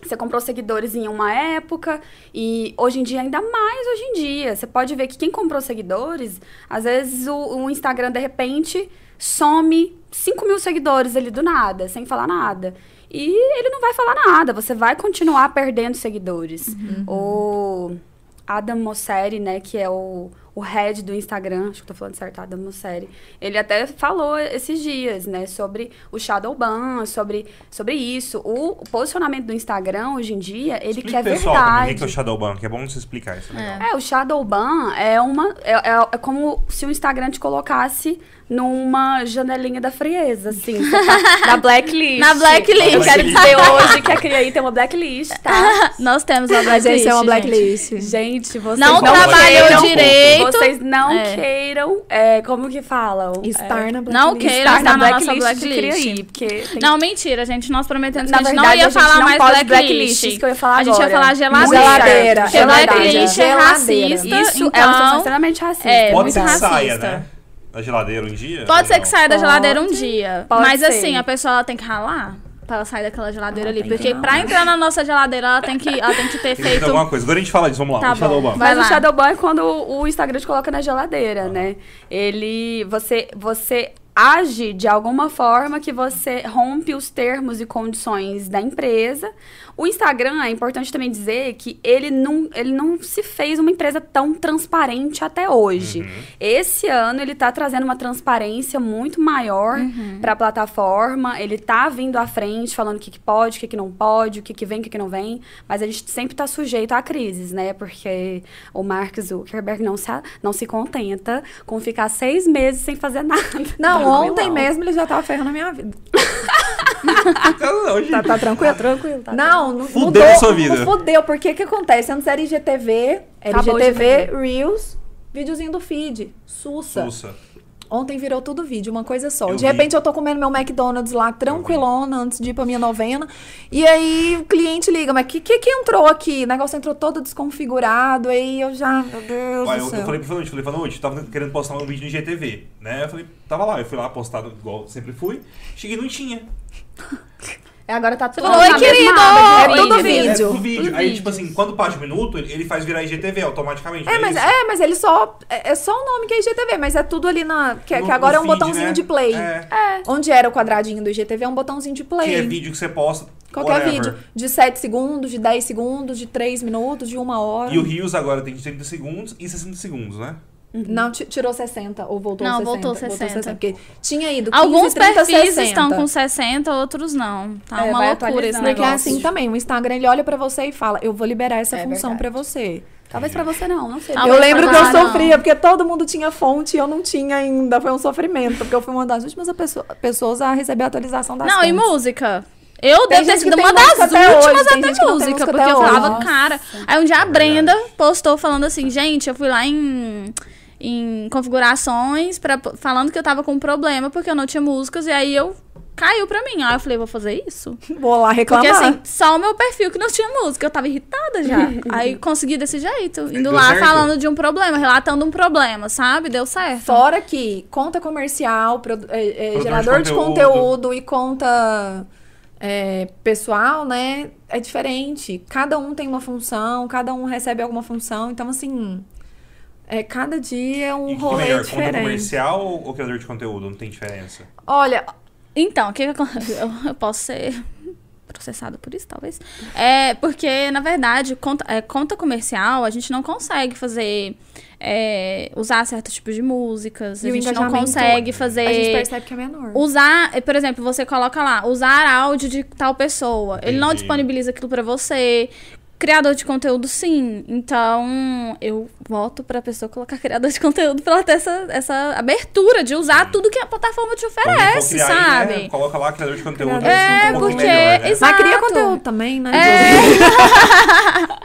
você comprou seguidores em uma época e hoje em dia, ainda mais hoje em dia. Você pode ver que quem comprou seguidores, às vezes o, o Instagram, de repente, some 5 mil seguidores ali do nada, sem falar nada. E ele não vai falar nada, você vai continuar perdendo seguidores. Uhum. O Adam Mosseri, né, que é o, o head do Instagram, acho que tô falando certo, Adam Mosseri, ele até falou esses dias, né, sobre o shadow ban, sobre, sobre isso. O, o posicionamento do Instagram, hoje em dia, ele Explique quer pessoal, verdade. O que é o shadow ban? Que é bom você explicar isso. É, é o shadow ban é uma... É, é, é como se o Instagram te colocasse numa janelinha da frieza, assim. Tá na blacklist. Na blacklist. Eu quero dizer hoje que a Criaí tem uma blacklist, tá? Nós temos uma blacklist. é uma blacklist. Gente, gente vocês não, não trabalham direito. Vocês não é. queiram, é, como que falam? Estar é, na blacklist. Não queiram estar, na, na blacklist nossa blacklist. Criaí, porque tem... Não, mentira, gente. Nós prometemos na que a gente verdade, não ia falar mais blacklist. blacklist. Isso que eu ia falar a gente agora. ia falar geladeira. Geladeira. É blacklist é racista. Isso é uma situação extremamente racista. É, Pode ser saia, né? Da geladeira um dia? Pode ser não? que saia da geladeira um dia. Pode mas ser. assim, a pessoa ela tem que ralar pra ela sair daquela geladeira ela ali. Porque pra entrar na nossa geladeira, ela tem que, ela tem que ter tem feito. alguma coisa. Agora a gente fala disso, vamos lá. Tá o Shadowban. Mas lá. o Shadowban é quando o Instagram te coloca na geladeira, ah. né? Ele. Você. Você age de alguma forma que você rompe os termos e condições da empresa o Instagram, é importante também dizer que ele não, ele não se fez uma empresa tão transparente até hoje. Uhum. Esse ano ele está trazendo uma transparência muito maior uhum. para a plataforma. Ele está vindo à frente, falando o que, que pode, o que, que não pode, o que, que vem, o que, que não vem. Mas a gente sempre está sujeito a crises, né? Porque o Mark Zuckerberg não se, não se contenta com ficar seis meses sem fazer nada. Não, ontem mesmo ele já estava ferrando a minha vida. tá, tá tranquilo? Tá tranquilo. Tá não, não fudeu mudou, sua vida. Fudeu, porque o que acontece? Antes era IGTV, era Acabou IGTV, Reels, videozinho do feed, Sussa. Sussa. Ontem virou tudo vídeo, uma coisa só. Eu de vi. repente eu tô comendo meu McDonald's lá, tranquilona, antes de ir pra minha novena. E aí o cliente liga, mas o que, que que entrou aqui? O negócio entrou todo desconfigurado, aí eu já, meu Deus Ué, do céu. Eu falei pra noite, falei noite, tava querendo postar um vídeo no IGTV, né? Eu falei, tava lá, eu fui lá postado igual sempre fui. Cheguei não tinha. É, agora tá tudo. Falou, oi, querido! É tudo vídeo. É tudo vídeo. Aí, tipo assim, quando passa o minuto, ele faz virar IGTV automaticamente. É, é mas, é, mas ele só. É, é, só o nome que é IGTV, mas é tudo ali na. Que, no, que agora é um feed, botãozinho né? de play. É. é. Onde era o quadradinho do IGTV, é um botãozinho de play. Que é vídeo que você posta. Qualquer whatever. vídeo. De 7 segundos, de 10 segundos, de 3 minutos, de 1 hora. E o Rios agora tem de 30 segundos e 60 segundos, né? Uhum. Não, tirou 60 ou voltou não, 60? Voltou 60. Voltou 60 porque tinha ido 15, Alguns 30, perfis 60. estão com 60, outros não. Tá é, uma loucura esse negócio. Porque é assim também, o Instagram ele olha para você e fala: "Eu vou liberar essa é função para você". Talvez para você não, não sei. Talvez eu lembro que eu sofria, não. porque todo mundo tinha fonte e eu não tinha ainda. Foi um sofrimento, porque eu fui uma das últimas pessoas a receber a atualização das Não, fontes. e música? Eu devo ter sido uma das últimas até, hoje, até música, porque eu falava, cara. Aí um dia a Brenda postou falando assim, gente, eu fui lá em em configurações, pra, falando que eu tava com um problema porque eu não tinha músicas, e aí eu caiu pra mim. Aí eu falei, vou fazer isso? Vou lá reclamar. Porque assim, só o meu perfil que não tinha música. Eu tava irritada já. Aí consegui desse jeito. Indo Deu lá certo? falando de um problema, relatando um problema, sabe? Deu certo. Fora que conta comercial, produ- é, é, de gerador de conteúdo. conteúdo, e conta é, pessoal, né? É diferente. Cada um tem uma função, cada um recebe alguma função. Então, assim, é, cada dia é um E rolê melhor, conta diferente. comercial ou, criador de conteúdo? Não tem diferença. Olha, Então, o que, eu, posso ser processada por isso, talvez. É porque, na verdade, conta, é, conta comercial, a gente não consegue fazer. é, usar certos tipos de músicas. e a gente não consegue fazer. A gente percebe que é menor. Usar, eh, por exemplo, você coloca lá, usar áudio de tal pessoa. Ele não Entendi. disponibiliza aquilo pra você. Criador de conteúdo, sim. Então, eu voto pra pessoa colocar criador de conteúdo pra ela ter essa, essa abertura de usar tudo que a plataforma te oferece, criar aí, sabe? né, coloca lá criador de conteúdo. Um É, melhor, né? exato. Mas cria conteúdo também, né?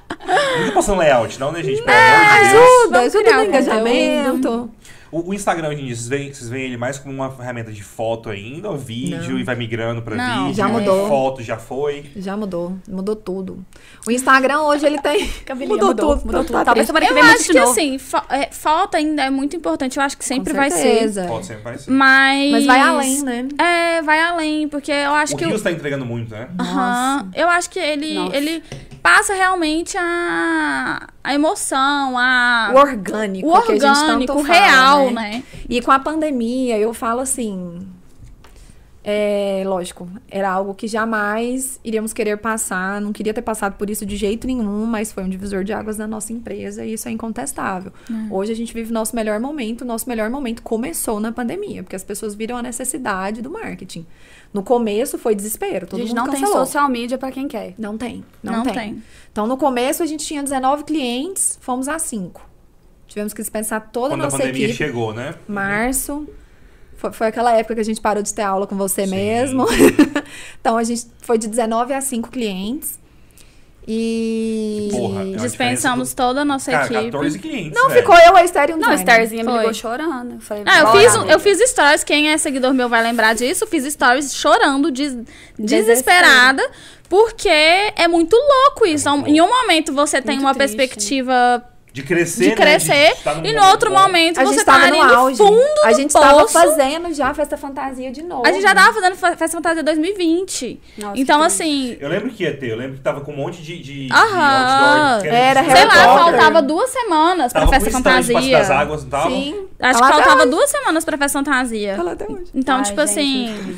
Não tá passando layout, não, né, gente? Pelo É, amor de Deus. Ajuda, ajuda no o engajamento. O, o Instagram hoje em dia, vocês veem, vocês veem ele mais como uma ferramenta de foto ainda, ou vídeo, Não. e vai migrando pra Não, vídeo? já mudou. Foto já foi. Já mudou, mudou tudo. O Instagram hoje ele tem. Mudou, mudou, tudo. mudou tudo. tá Talvez semana que Eu vem mude acho que novo. assim, fo- é, foto ainda é muito importante. Eu acho que sempre vai ser. Foto sempre vai ser. Mas. Mas vai além, né? É, vai além, porque eu acho o que. Rios tá entregando muito, né? Aham. Eu acho que ele, Nossa. ele passa realmente a, a emoção, a. O orgânico, o orgânico, o fala, real, né? né? E com a pandemia, eu falo assim. É, lógico, era algo que jamais iríamos querer passar, não queria ter passado por isso de jeito nenhum, mas foi um divisor de águas na nossa empresa e isso é incontestável. Hoje a gente vive nosso melhor momento, nosso melhor momento começou na pandemia, porque as pessoas viram a necessidade do marketing. No começo foi desespero, A todo gente mundo não tem cancelou. social media pra quem quer. Não tem, não, Não tem. tem. Então, no começo, a gente tinha 19 clientes, fomos a 5. Tivemos que dispensar toda Quando a a nossa pandemia equipe. chegou, né? Março. Foi, foi aquela época que a gente parou de ter aula com você Sim. mesmo. então, a gente foi de 19 a 5 clientes. E. Porra, é Dispensamos toda a nossa Cara, equipe. 14 clientes. Não, velho. ficou eu, a Esther e um Não, a designer. Starzinha me ligou chorando. Eu falei, Ah, eu fiz, eu fiz stories, quem é seguidor meu vai lembrar disso. Fiz stories chorando, des- desesperada, porque é muito louco isso. É muito em um momento você tem Muito uma triste. perspectiva De crescer, de né? crescer, estar num e no outro bom. momento A você gente tá tava ali no no auge. fundo a do gente tava poço. fazendo já festa fantasia de novo. A gente já tava fazendo fa- Festa Fantasia 2020. Nossa, então, assim, Eu lembro que ia ter, eu lembro que tava com um monte de, de, de Aham. outdoor. que Era de sei lá, faltava duas semanas pra Tava Festa com stand debaixo Fantasia. das águas, não tava? Sim. Acho Tá que faltava hoje. duas semanas pra Festa Fantasia. Tá lá até hoje. Então, Ai, tipo gente, assim.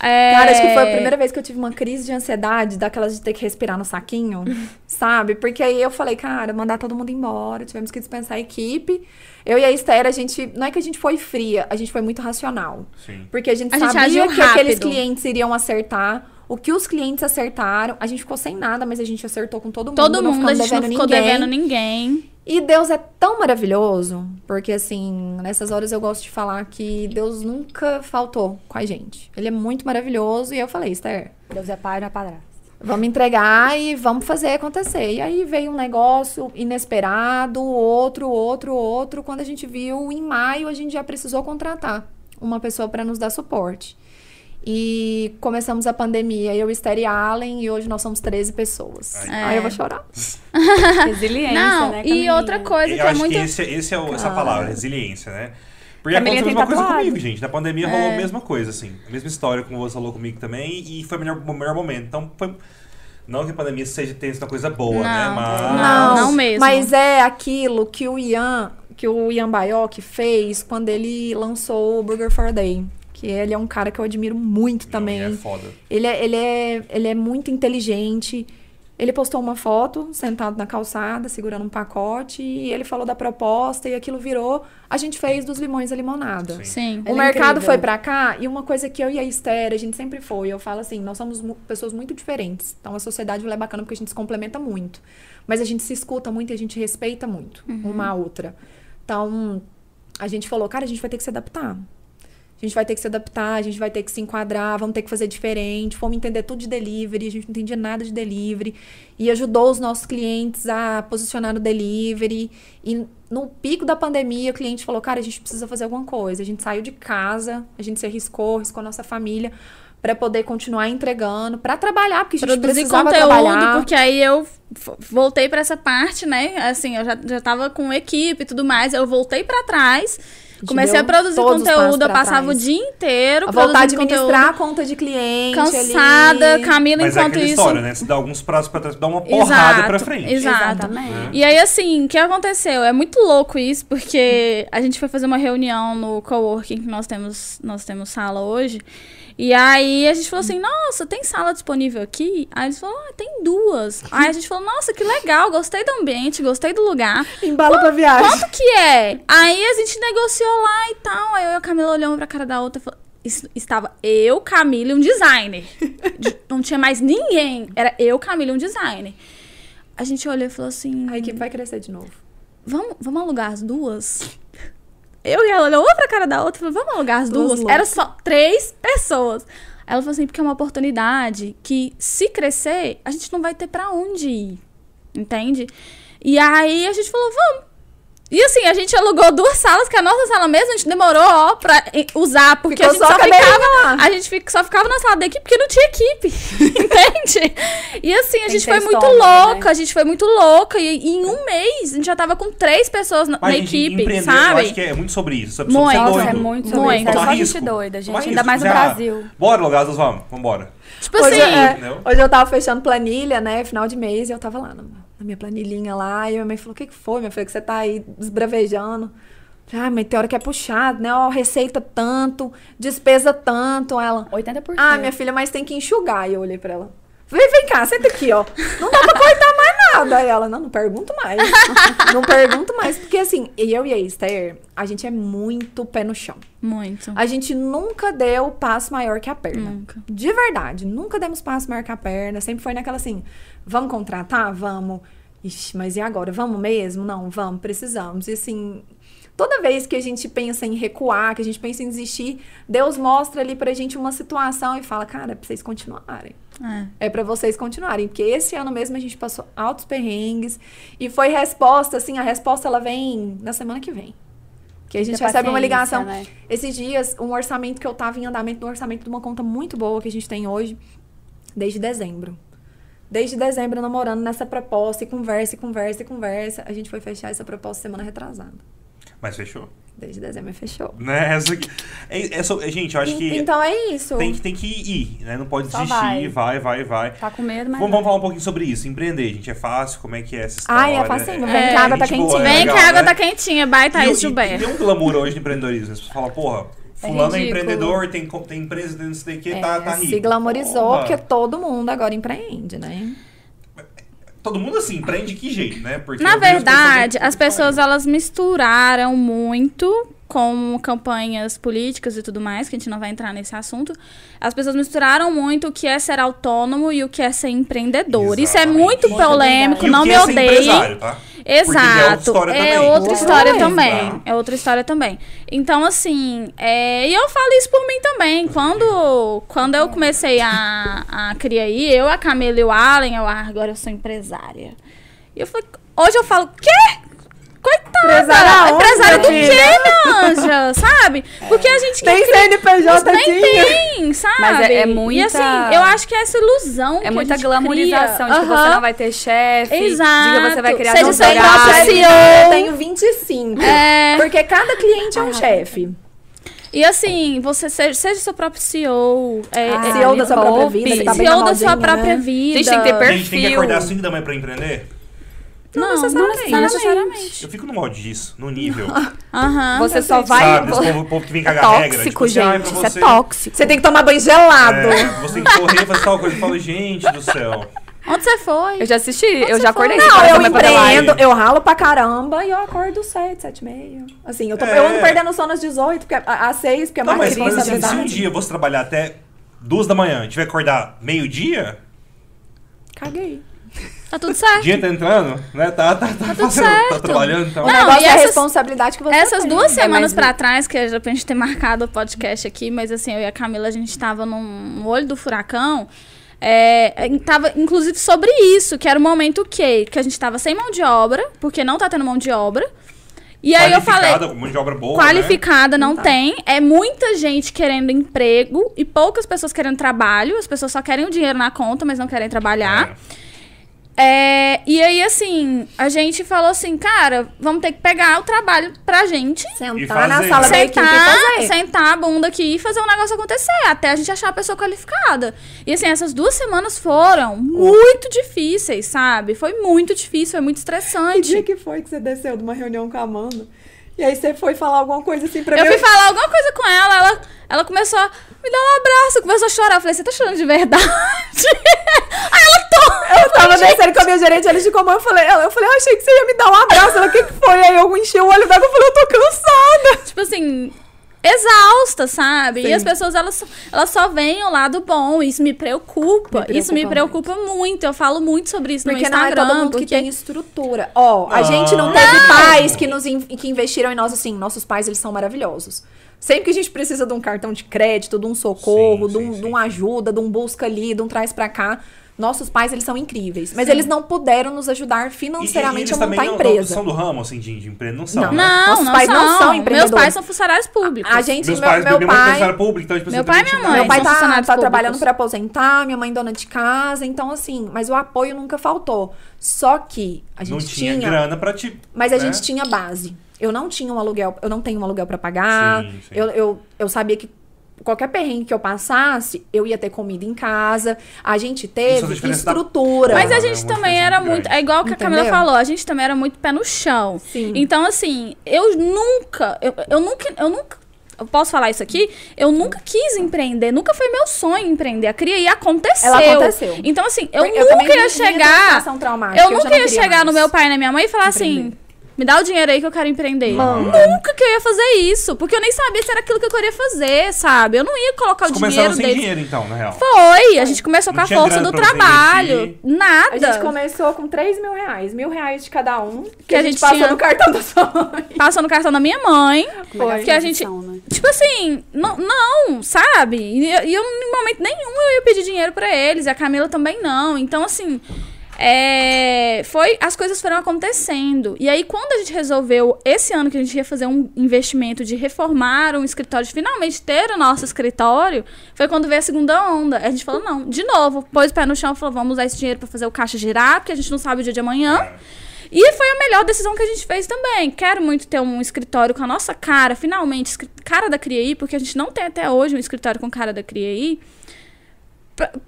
É... Cara, acho que foi a primeira vez que eu tive uma crise de ansiedade, daquelas de ter que respirar no saquinho, sabe? Porque aí eu falei, cara, mandar todo mundo embora, tivemos que dispensar a equipe. Eu e a Esther, a gente. Não é que a gente foi fria, a gente foi muito racional. Sim. Porque a gente A gente sabia agiu que aqueles clientes iriam acertar. O que os clientes acertaram, a gente ficou sem nada, mas a gente acertou com todo mundo. Todo não mundo, a gente não devendo ficou ninguém. devendo ninguém. E Deus é tão maravilhoso, porque assim, nessas horas eu gosto de falar que Deus nunca faltou com a gente. Ele é muito maravilhoso. E eu falei, Esther, Deus é pai, não é padrasto. vamos entregar e vamos fazer acontecer. E aí veio um negócio inesperado, outro, outro, outro. Quando a gente viu, em maio, a gente já precisou contratar uma pessoa para nos dar suporte. E começamos a pandemia, eu, Esther e Allen, e hoje nós somos 13 pessoas. Ai. Aí eu vou chorar. Resiliência, Não, né? e Camilinha? outra coisa Eu que é acho muito. que esse, esse é o- essa Cara. palavra, resiliência, né? Porque Camilinha aconteceu a mesma coisa tatuado. comigo, gente. Na pandemia rolou a mesma coisa, assim. A mesma história como você falou comigo também. E foi o melhor, o melhor momento. Então, foi... Não que a pandemia seja tenha sido uma coisa boa, né? Não. Mas... Não, não mesmo. Mas é aquilo que o Ian, que o Ian Baioc fez quando ele lançou o Burger for a Day. Que ele é um cara que eu admiro muito Não, também. É foda. Ele é, ele, é, ele é muito inteligente. Ele postou uma foto sentado na calçada, segurando um pacote, e ele falou da proposta, e aquilo virou. A gente fez dos limões a limonada. Sim. Sim. O Ele é mercado incrível. foi pra cá e uma coisa que eu e a Esther, a gente sempre foi, eu falo assim, nós somos mu- pessoas muito diferentes. Então a sociedade é bacana porque a gente se complementa muito. Mas a gente se escuta muito e a gente respeita muito uma a outra. Então, a gente falou, cara, a gente vai ter que se adaptar. A gente vai ter que se adaptar, a gente vai ter que se enquadrar, vamos ter que fazer diferente. Fomos entender tudo de delivery, a gente não entendia nada de delivery. E ajudou os nossos clientes a posicionar no delivery. E no pico da pandemia, o cliente falou: Cara, a gente precisa fazer alguma coisa. A gente saiu de casa, a gente se arriscou, arriscou a nossa família para poder continuar entregando, para trabalhar, porque a gente Produzir precisava conteúdo, trabalhar. porque aí eu voltei para essa parte, né? Assim, eu já, já tava com equipe e tudo mais, eu voltei para trás. Comecei a produzir conteúdo, eu passava trás. o dia inteiro a voltar a administrar conteúdo, a conta de cliente. Cansada, ali. Camila, Mas enquanto é isso. história, né? Você dá alguns prazos pra trás, dá uma porrada exato, pra frente. Exato. Exatamente. É. E aí, assim, o que aconteceu? É muito louco isso, porque a gente foi fazer uma reunião no coworking que nós temos, nós temos sala hoje. E aí a gente falou assim, nossa, tem sala disponível aqui? Aí eles falaram, ah, tem duas. Aí a gente falou, nossa, que legal, gostei do ambiente, gostei do lugar. Embala pra viagem. Quanto que é? Aí a gente negociou lá e tal. Aí eu e a Camila olhamos pra cara da outra e falou, estava eu, Camila e um designer. Não tinha mais ninguém. Era eu, Camila e um designer. A gente olhou e falou assim... A equipe vai crescer de novo. Vamos, vamos alugar as duas? Eu e ela olhou uma pra cara da outra e falou, vamos alugar as duas? duas? Era só três pessoas. Ela falou assim, porque é uma oportunidade que, se crescer, a gente não vai ter para onde ir. Entende? E aí a gente falou, vamos. E assim, a gente alugou duas salas, que a nossa sala mesmo, a gente demorou, ó, pra usar, porque Ficou a gente só, só ficava. Lá. A gente só ficava na sala da equipe porque não tinha equipe. entende? E assim, a gente foi muito né? louca, né? a gente foi muito louca. E, e, em um mês, a gente já tava com três pessoas na, na equipe, sabe? Eu acho que é muito sobre isso. Sobre muito, nossa, é muito sobre muito. isso. É só gente doida, gente. Ainda mais no Brasil. Bora, Logados, vamos. Vambora. Tipo hoje, assim. É, hoje eu tava fechando planilha, né? Final de mês, e eu tava lá na minha planilhinha lá, e a minha mãe falou: O que, que foi, minha filha, que você tá aí desbravejando? Ah, mas tem hora que é puxado, né? Ó, receita tanto, despesa tanto. Ela. 80%. Ah, minha filha, mas tem que enxugar. E eu olhei pra ela. Vem, vem cá, senta aqui, ó. Não dá pra cortar mais nada. Ela, não, não pergunto mais. não pergunto mais. Porque assim, eu e a Esther, a gente é muito pé no chão. Muito. A gente nunca deu passo maior que a perna. Nunca. De verdade. Nunca demos passo maior que a perna. Sempre foi naquela assim, vamos contratar? Vamos. Ixi, mas e agora? Vamos mesmo? Não, vamos, precisamos. E assim, toda vez que a gente pensa em recuar, que a gente pensa em desistir, Deus mostra ali pra gente uma situação e fala, cara, é pra vocês continuarem. É, é para vocês continuarem, porque esse ano mesmo a gente passou altos perrengues e foi resposta, assim, a resposta ela vem na semana que vem. Que a gente recebe uma ligação. Né? Esses dias, um orçamento que eu tava em andamento, um orçamento de uma conta muito boa que a gente tem hoje, desde dezembro. Desde dezembro, namorando nessa proposta, e conversa, e conversa, e conversa. A gente foi fechar essa proposta semana retrasada. Mas fechou. Desde dezembro fechou. Né? Essa aqui, é, é só, gente, eu acho que. Então é isso. Tem, tem que ir, né? Não pode Só desistir, vai. vai, vai. Tá com medo, mas. Vamos, vamos, falar um pouquinho sobre isso. Empreender, gente. É fácil? Como é que é essa história? Ai, é facinho. Vem é, que a água tá quentinha. Vem que a água tá quentinha. Baita isso, Gilberto. Tem um glamour hoje no empreendedorismo. Você fala, porra. É fulano é, é empreendedor, tem, tem empresa dentro disso daqui, é, tá, tá rico. Se glamorizou, porra. porque todo mundo agora empreende, né? Todo mundo assim, empreende que jeito, né? Porque Na verdade, as pessoas elas misturaram muito com campanhas políticas e tudo mais, que a gente não vai entrar nesse assunto, as pessoas misturaram muito o que é ser autônomo e o que é ser empreendedor. Exatamente. Isso é muito polêmico, não me é odeiem. Tá? Exato. É outra história também. É outra história também. Então, assim, é... e eu falo isso por mim também. Quando, quando eu comecei a, a criar aí, eu, a Camila e o Allen, eu, ah, agora eu sou empresária. E eu falei, hoje eu falo, quê? Coitada! Empresária, empresária do quê, minha anja? Sabe? Porque a gente tem quer. CNPJ Nem tem, sabe? Mas é, é muita. E assim, eu acho que é essa ilusão. É muita glamorização cria. de que você não vai ter chefe. Exato. De que você vai criar Seja seu próprio CEO. Eu tenho 25. É. Porque cada cliente é um chefe. E assim, você seja, seja seu próprio CEO. É, ah, CEO da sua própria vida. Tá CEO da sua própria né? vida. A gente tem que ter perfil. A gente tem que acordar 5 da manhã pra empreender? Não, não, necessariamente. não, necessariamente. Eu fico no modo disso, no nível. Aham. Você só vai. Sabe, esse povo, povo que vem cagar é regra. Tóxico, tipo, gente. Isso é tóxico. Você tem que tomar banho gelado. É, você tem que correr e fazer tal coisa. Eu falo, gente do céu. Onde você foi? Eu já assisti, Onde eu já acordei. Não, eu empreendo, eu ralo pra caramba e eu acordo 7, 7 e meia. Assim, eu, tô, é... eu ando perdendo sono às 18, porque, às 6, porque é mais mas, mas assim, se um dia fosse trabalhar até 2 da manhã e tiver que acordar meio-dia... Caguei. Tá tudo certo. Dia tá entrando, né? Tá, tá, tá, tá, tudo certo. tá trabalhando, então. Não, o negócio é a responsabilidade que você Essas tem. duas é semanas pra trás, que era pra gente ter marcado o podcast aqui, mas assim, eu e a Camila, a gente tava num olho do furacão. É, tava, inclusive, sobre isso, que era o momento que, que a gente tava sem mão de obra, porque não tá tendo mão de obra. E aí eu falei. Mão de obra boa. Qualificada né? não, não tá. tem. É muita gente querendo emprego e poucas pessoas querendo trabalho. As pessoas só querem o dinheiro na conta, mas não querem trabalhar. É. É, e aí, assim, a gente falou assim, cara, vamos ter que pegar o trabalho pra gente. Sentar na sala sentar, da equipe fazer. Sentar a bunda aqui e fazer o um negócio acontecer, até a gente achar a pessoa qualificada. E assim, essas duas semanas foram muito difíceis, sabe? Foi muito difícil, foi muito estressante. Que dia que foi que você desceu de uma reunião com a Amanda? E aí você foi falar alguma coisa assim pra mim? Eu fui falar alguma coisa com ela, ela, ela começou a me dar um abraço, começou a chorar. Eu falei, você tá chorando de verdade? aí ela tô. Eu tava descendo com a minha gerente ali de comum, eu falei, ela, eu falei, eu achei que você ia me dar um abraço. Ela, o que que foi? Aí eu enchi o olho dela e falei, eu tô cansada. Tipo assim, exausta, sabe? Sim. E as pessoas, elas, elas só veem o lado bom. Isso me preocupa. Me isso me preocupa muito. muito. Eu falo muito sobre isso porque no Instagram. Não é todo mundo porque... que tem estrutura. Ó, oh, a gente não teve não. pais que, nos in... que investiram em nós assim. Nossos pais, eles são maravilhosos. Sempre que a gente precisa de um cartão de crédito, de um socorro, sim, de, um, sim, de uma ajuda, de um busca ali, de um traz pra cá, nossos pais, eles são incríveis. Mas Sim. eles não puderam nos ajudar financeiramente e, e a montar a empresa. Não são do ramo, assim, de, de empresa? Não são, não, né? Não, Nossos não pais são. não são empreendedores. Meus pais são funcionários públicos. A gente, Meus meu, pais, meu, meu pai... pai público, então, tipo, meu pai e minha mãe Meu pai tá, tá trabalhando para aposentar, minha mãe dona de casa, então assim, mas o apoio nunca faltou. Só que a gente não tinha... tinha grana pra te... Mas a né? gente tinha base. Eu não tinha um aluguel, eu não tenho um aluguel para pagar. Sim, sim. Eu, eu, eu sabia que qualquer perrengue que eu passasse, eu ia ter comida em casa. A gente teve estrutura. Da... Mas a gente é também era muito. É igual que Entendeu? a Camila falou, a gente também era muito pé no chão. Sim. Então, assim, eu nunca. Eu, eu nunca. Eu nunca. Eu posso falar isso aqui? Eu nunca quis empreender, nunca foi meu sonho empreender. A cria e aconteceu. Ela aconteceu. Então, assim, eu, eu nunca ia chegar. Eu nunca eu ia chegar mais. no meu pai e na minha mãe e falar assim me dá o dinheiro aí que eu quero empreender. Mano. Nunca que eu ia fazer isso. Porque eu nem sabia se era aquilo que eu queria fazer, sabe? Eu não ia colocar Vocês o dinheiro sem deles. dinheiro, então, na real. Foi. A gente começou não com a força do trabalho. Nada. A gente começou com 3 mil reais. Mil reais de cada um. Que, que a, gente, gente passou tinha... no cartão da sua mãe. Passou no cartão da minha mãe. Foi. Que a gente... Né? Tipo assim, não, não sabe? E eu, em momento nenhum, eu ia pedir dinheiro pra eles. E a Camila também não. Então, assim... É, foi as coisas foram acontecendo e aí quando a gente resolveu esse ano que a gente ia fazer um investimento de reformar um escritório de finalmente ter o nosso escritório foi quando veio a segunda onda a gente falou não de novo pôs o pé no chão falou vamos usar esse dinheiro para fazer o caixa girar porque a gente não sabe o dia de amanhã e foi a melhor decisão que a gente fez também. Quero muito ter um escritório com a nossa cara, finalmente, cara da CRIAI, porque a gente não tem até hoje um escritório com cara da CRIAI.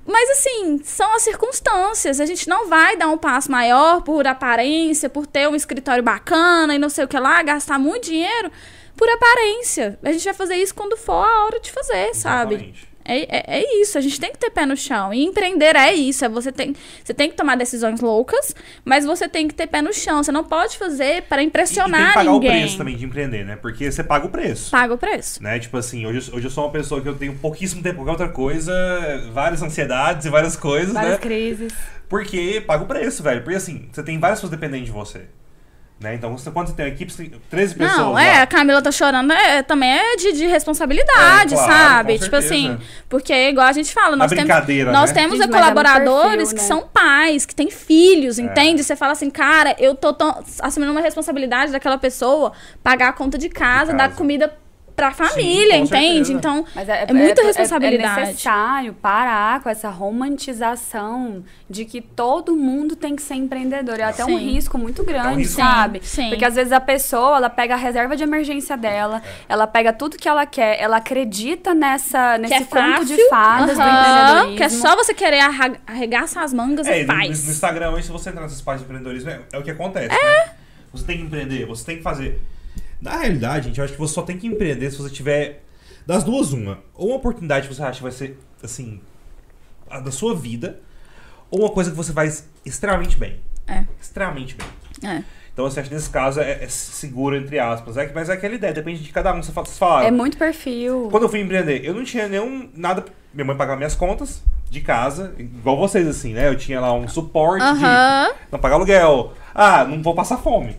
Mas assim, são as circunstâncias. A gente não vai dar um passo maior por aparência, por ter um escritório bacana e não sei o que lá, gastar muito dinheiro por aparência. A gente vai fazer isso quando for a hora de fazer, sabe? É, é, é, isso, a gente tem que ter pé no chão. E empreender é isso. É você, tem, você tem que tomar decisões loucas, mas você tem que ter pé no chão. Você não pode fazer para impressionar e, e tem que pagar ninguém. o preço também de empreender, né? Porque você paga o preço. Paga o preço. Né? Tipo assim, hoje, hoje eu sou uma pessoa que eu tenho pouquíssimo tempo qualquer outra coisa, várias ansiedades e várias coisas, várias né? crises. Porque paga o preço, velho. Porque assim, você tem várias pessoas dependentes de você. Né? Então, você, quando você tem uma equipe, você tem 13 pessoas. Não, é, lá. a Camila tá chorando, é, também é de, de responsabilidade, é, claro, sabe? Tipo assim, porque igual a gente fala, nós temos, nós né? temos gente, colaboradores perfil, que né? são pais, que têm filhos, é. entende? Você fala assim, cara, eu tô assumindo uma responsabilidade daquela pessoa, pagar a conta de casa, de casa. dar comida pra família, Sim, entende? Certeza. Então, é, é, é, muita responsabilidade. É, necessário parar com essa romantização de que todo mundo tem que ser empreendedor. É até Sim. um risco muito grande, é um risco. sabe? Sim. Porque às vezes a pessoa, ela pega a reserva de emergência dela, ela pega tudo que ela quer, ela acredita nessa, nesse que conto de fadas uhum. do empreendedorismo. Que é só você querer arregaçar as mangas e faz. No, no Instagram, se você entrar nessas páginas de empreendedorismo, é, é, o que acontece, é. Né? Você tem que empreender, você tem que fazer na realidade, gente, eu acho que você só tem que empreender se você tiver das duas uma. Ou uma oportunidade que você acha que vai ser, assim, a da sua vida, ou uma coisa que você faz extremamente bem. É. Extremamente bem. É. Então, assim, acho que nesse caso é, é, seguro, entre aspas. É, mas é aquela ideia, depende de cada um. Você fala. É muito perfil. Quando eu fui empreender, eu não tinha nenhum. nada. Minha mãe pagava minhas contas de casa, igual vocês, assim, né? Eu tinha lá um suporte uh -huh. de não pagar aluguel. Ah, não vou passar fome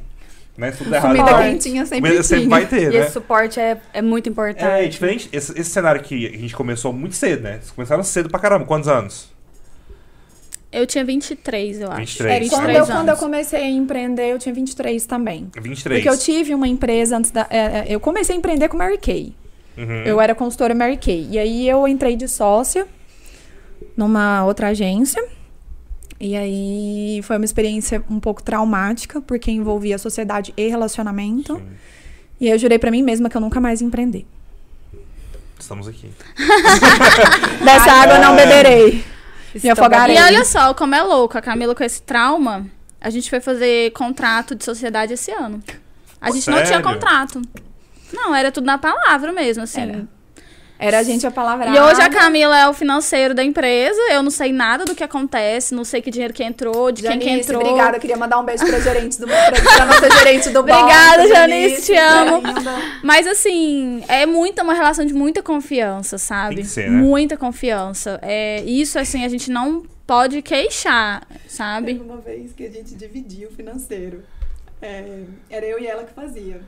né? Tudo errado. Comida quentinha sempre, sempre vai ter, e né? esse suporte é, é muito importante. É, diferente. Esse, esse cenário que a gente começou muito cedo, né? Vocês começaram cedo pra caramba. Quantos anos? Eu tinha 23, eu acho. 23, É, 23 quando, eu, anos. quando eu comecei a empreender, eu tinha 23 também. 23. Porque eu tive uma empresa antes da. é, é, eu comecei a empreender com Mary Kay. Uhum. Eu era consultora Mary Kay. E aí eu entrei de sócia numa outra agência. E aí foi uma experiência um pouco traumática, porque envolvia sociedade e relacionamento. Sim. E aí eu jurei pra mim mesma que eu nunca mais ia empreender. Estamos aqui. Dessa água eu não É. beberei. Me afogarei. E olha só como é louco, a Camila com esse trauma, a gente foi fazer contrato de sociedade esse ano. A gente não tinha Sério? contrato. Não, era tudo na palavra mesmo, assim. Era. Era a gente a palavra. E hoje a Camila é o financeiro da empresa, eu não sei nada do que acontece, não sei que dinheiro que entrou, de quem que Janice, entrou. obrigada. Queria mandar um beijo pra gerente do pra, pra nossa gerente do banco. Obrigada, Janice, te amo. Mas assim, é muita uma relação de muita confiança, sabe? Tem que ser, né? Muita confiança. É, isso assim a gente não pode queixar, sabe? Teve uma vez que a gente dividia o financeiro. É, era eu e ela que fazia.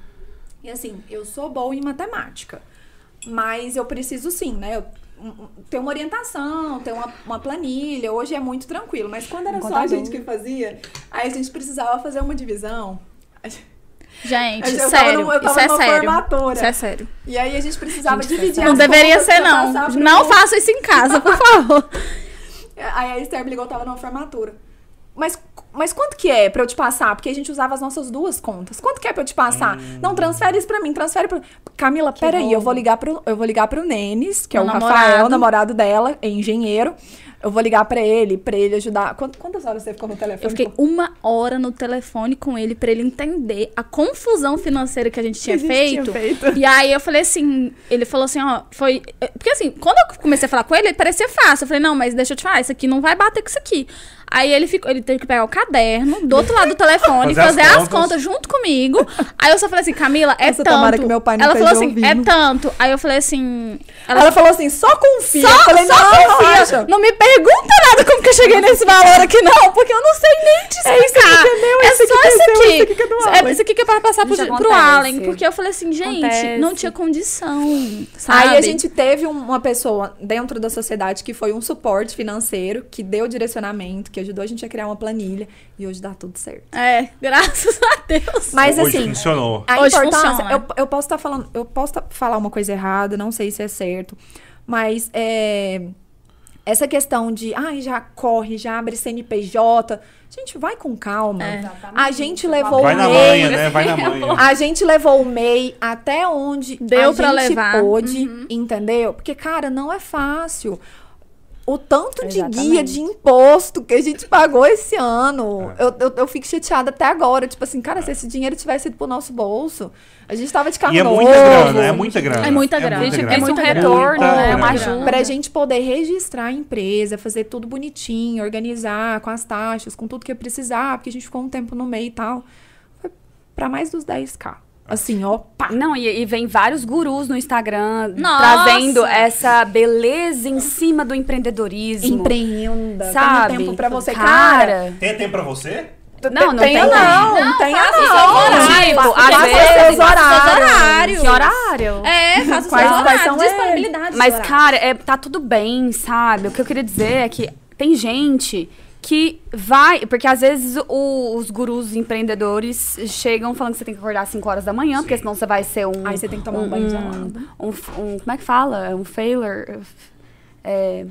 E assim, eu sou boa em matemática. Mas eu preciso sim, né? Eu, ter uma orientação, ter uma, uma planilha. Hoje é muito tranquilo. Mas quando era Um só a gente que fazia, aí a gente precisava fazer uma divisão. Gente, Eu tava sério, numa- eu tava isso é sério. formatura. Isso é sério. E aí a gente precisava Gente, dividir Não as deveria ser, não. Não faça isso em casa, por favor. Aí a Esther me ligou, eu tava numa formatura. Mas, mas quanto que é pra eu te passar? Porque a gente usava as nossas duas contas. Quanto que é pra eu te passar? Hum. Não, transfere isso pra mim, transfere pra... Camila, peraí, eu vou ligar pro, eu vou ligar pro Nenes, que é Meu o namorado. Rafael, namorado dela, é engenheiro. Eu vou ligar pra ele, pra ele ajudar. Quant- Quantas horas você ficou no telefone? Eu fiquei uma hora no telefone com ele pra ele entender a confusão financeira que a gente tinha, a gente feito. tinha feito. E aí eu falei assim, ele falou assim, ó, foi. Porque assim, quando eu comecei a falar com ele, ele parecia fácil. Eu falei, não, mas deixa eu te falar, isso aqui não vai bater com isso aqui. Aí ele ficou, ele teve que pegar o caderno do outro lado do telefone, Fazer as fazer, as, contas. contas. junto comigo. Aí eu só falei assim, Camila, é Nossa, tanto. tomara que meu pai não Ela falou assim, é ouvindo. tanto. Aí eu falei assim. Ela, falou assim, só confia. Só, eu falei, só não, confia. Não me pergunta nada como que eu cheguei nesse valor aqui, não, porque eu não sei nem te explicar. É isso aqui que é meu, É esse aqui só é isso seu, aqui. esse aqui que é do É isso aqui que é pra passar pro, pro. Allen. Porque eu falei assim, gente, Acontece. não tinha condição, sabe? Aí a gente teve um- uma pessoa dentro da sociedade que foi um suporte financeiro, que deu direcionamento, que ajudou a gente a criar uma planilha. E hoje dá tudo certo. É, graças a Deus. Mas Hoje assim, funcionou. a Hoje importância, funciona. eu, eu posso estar falando, eu posso tá- falar uma coisa errada, não sei se é certo, mas é, essa questão de, ai, já corre, já abre CNPJ, gente, vai com calma. É. A gente levou Vai o na MEI, manha, né? Vai na manha. a gente levou o MEI até onde Deu a gente levar. pôde, Uhum. entendeu? Porque, cara, não é fácil. O tanto de Exatamente. guia de imposto que a gente pagou esse ano. Eu, eu, eu fico chateada até agora. Tipo assim, cara, se esse dinheiro tivesse ido pro nosso bolso, a gente tava de carro E é muita grana, é muita grana. É muita grana. Gente, É é muito um retorno, Muita né? Uma grana. ajuda. Pra gente poder registrar a empresa, fazer tudo bonitinho, organizar com as taxas, com tudo que eu precisar, porque a gente ficou um tempo no meio e tal. Foi pra mais dos 10k. Assim, ó, pá. Não, e, e vem vários gurus no Instagram Nossa! trazendo essa beleza em cima do empreendedorismo. Empreenda. Sabe? Tenha tempo pra você, cara. Cara. Tem tempo pra você? Não, não tenha tem. não. Não, faça não. horários. Tipo, Faça às os vezes- horários. horários. Que horário? É, os Quais- seus quais horários, são disponibilidade. Mas, horários. cara, é, tá tudo bem, sabe? O que eu queria dizer é que tem gente que vai. Porque às vezes o- os gurus empreendedores chegam falando que você tem que acordar às 5 horas da manhã, porque senão você vai ser um. Aí você tem que tomar um banho gelado. Um, um- como é que fala? Um failure. É,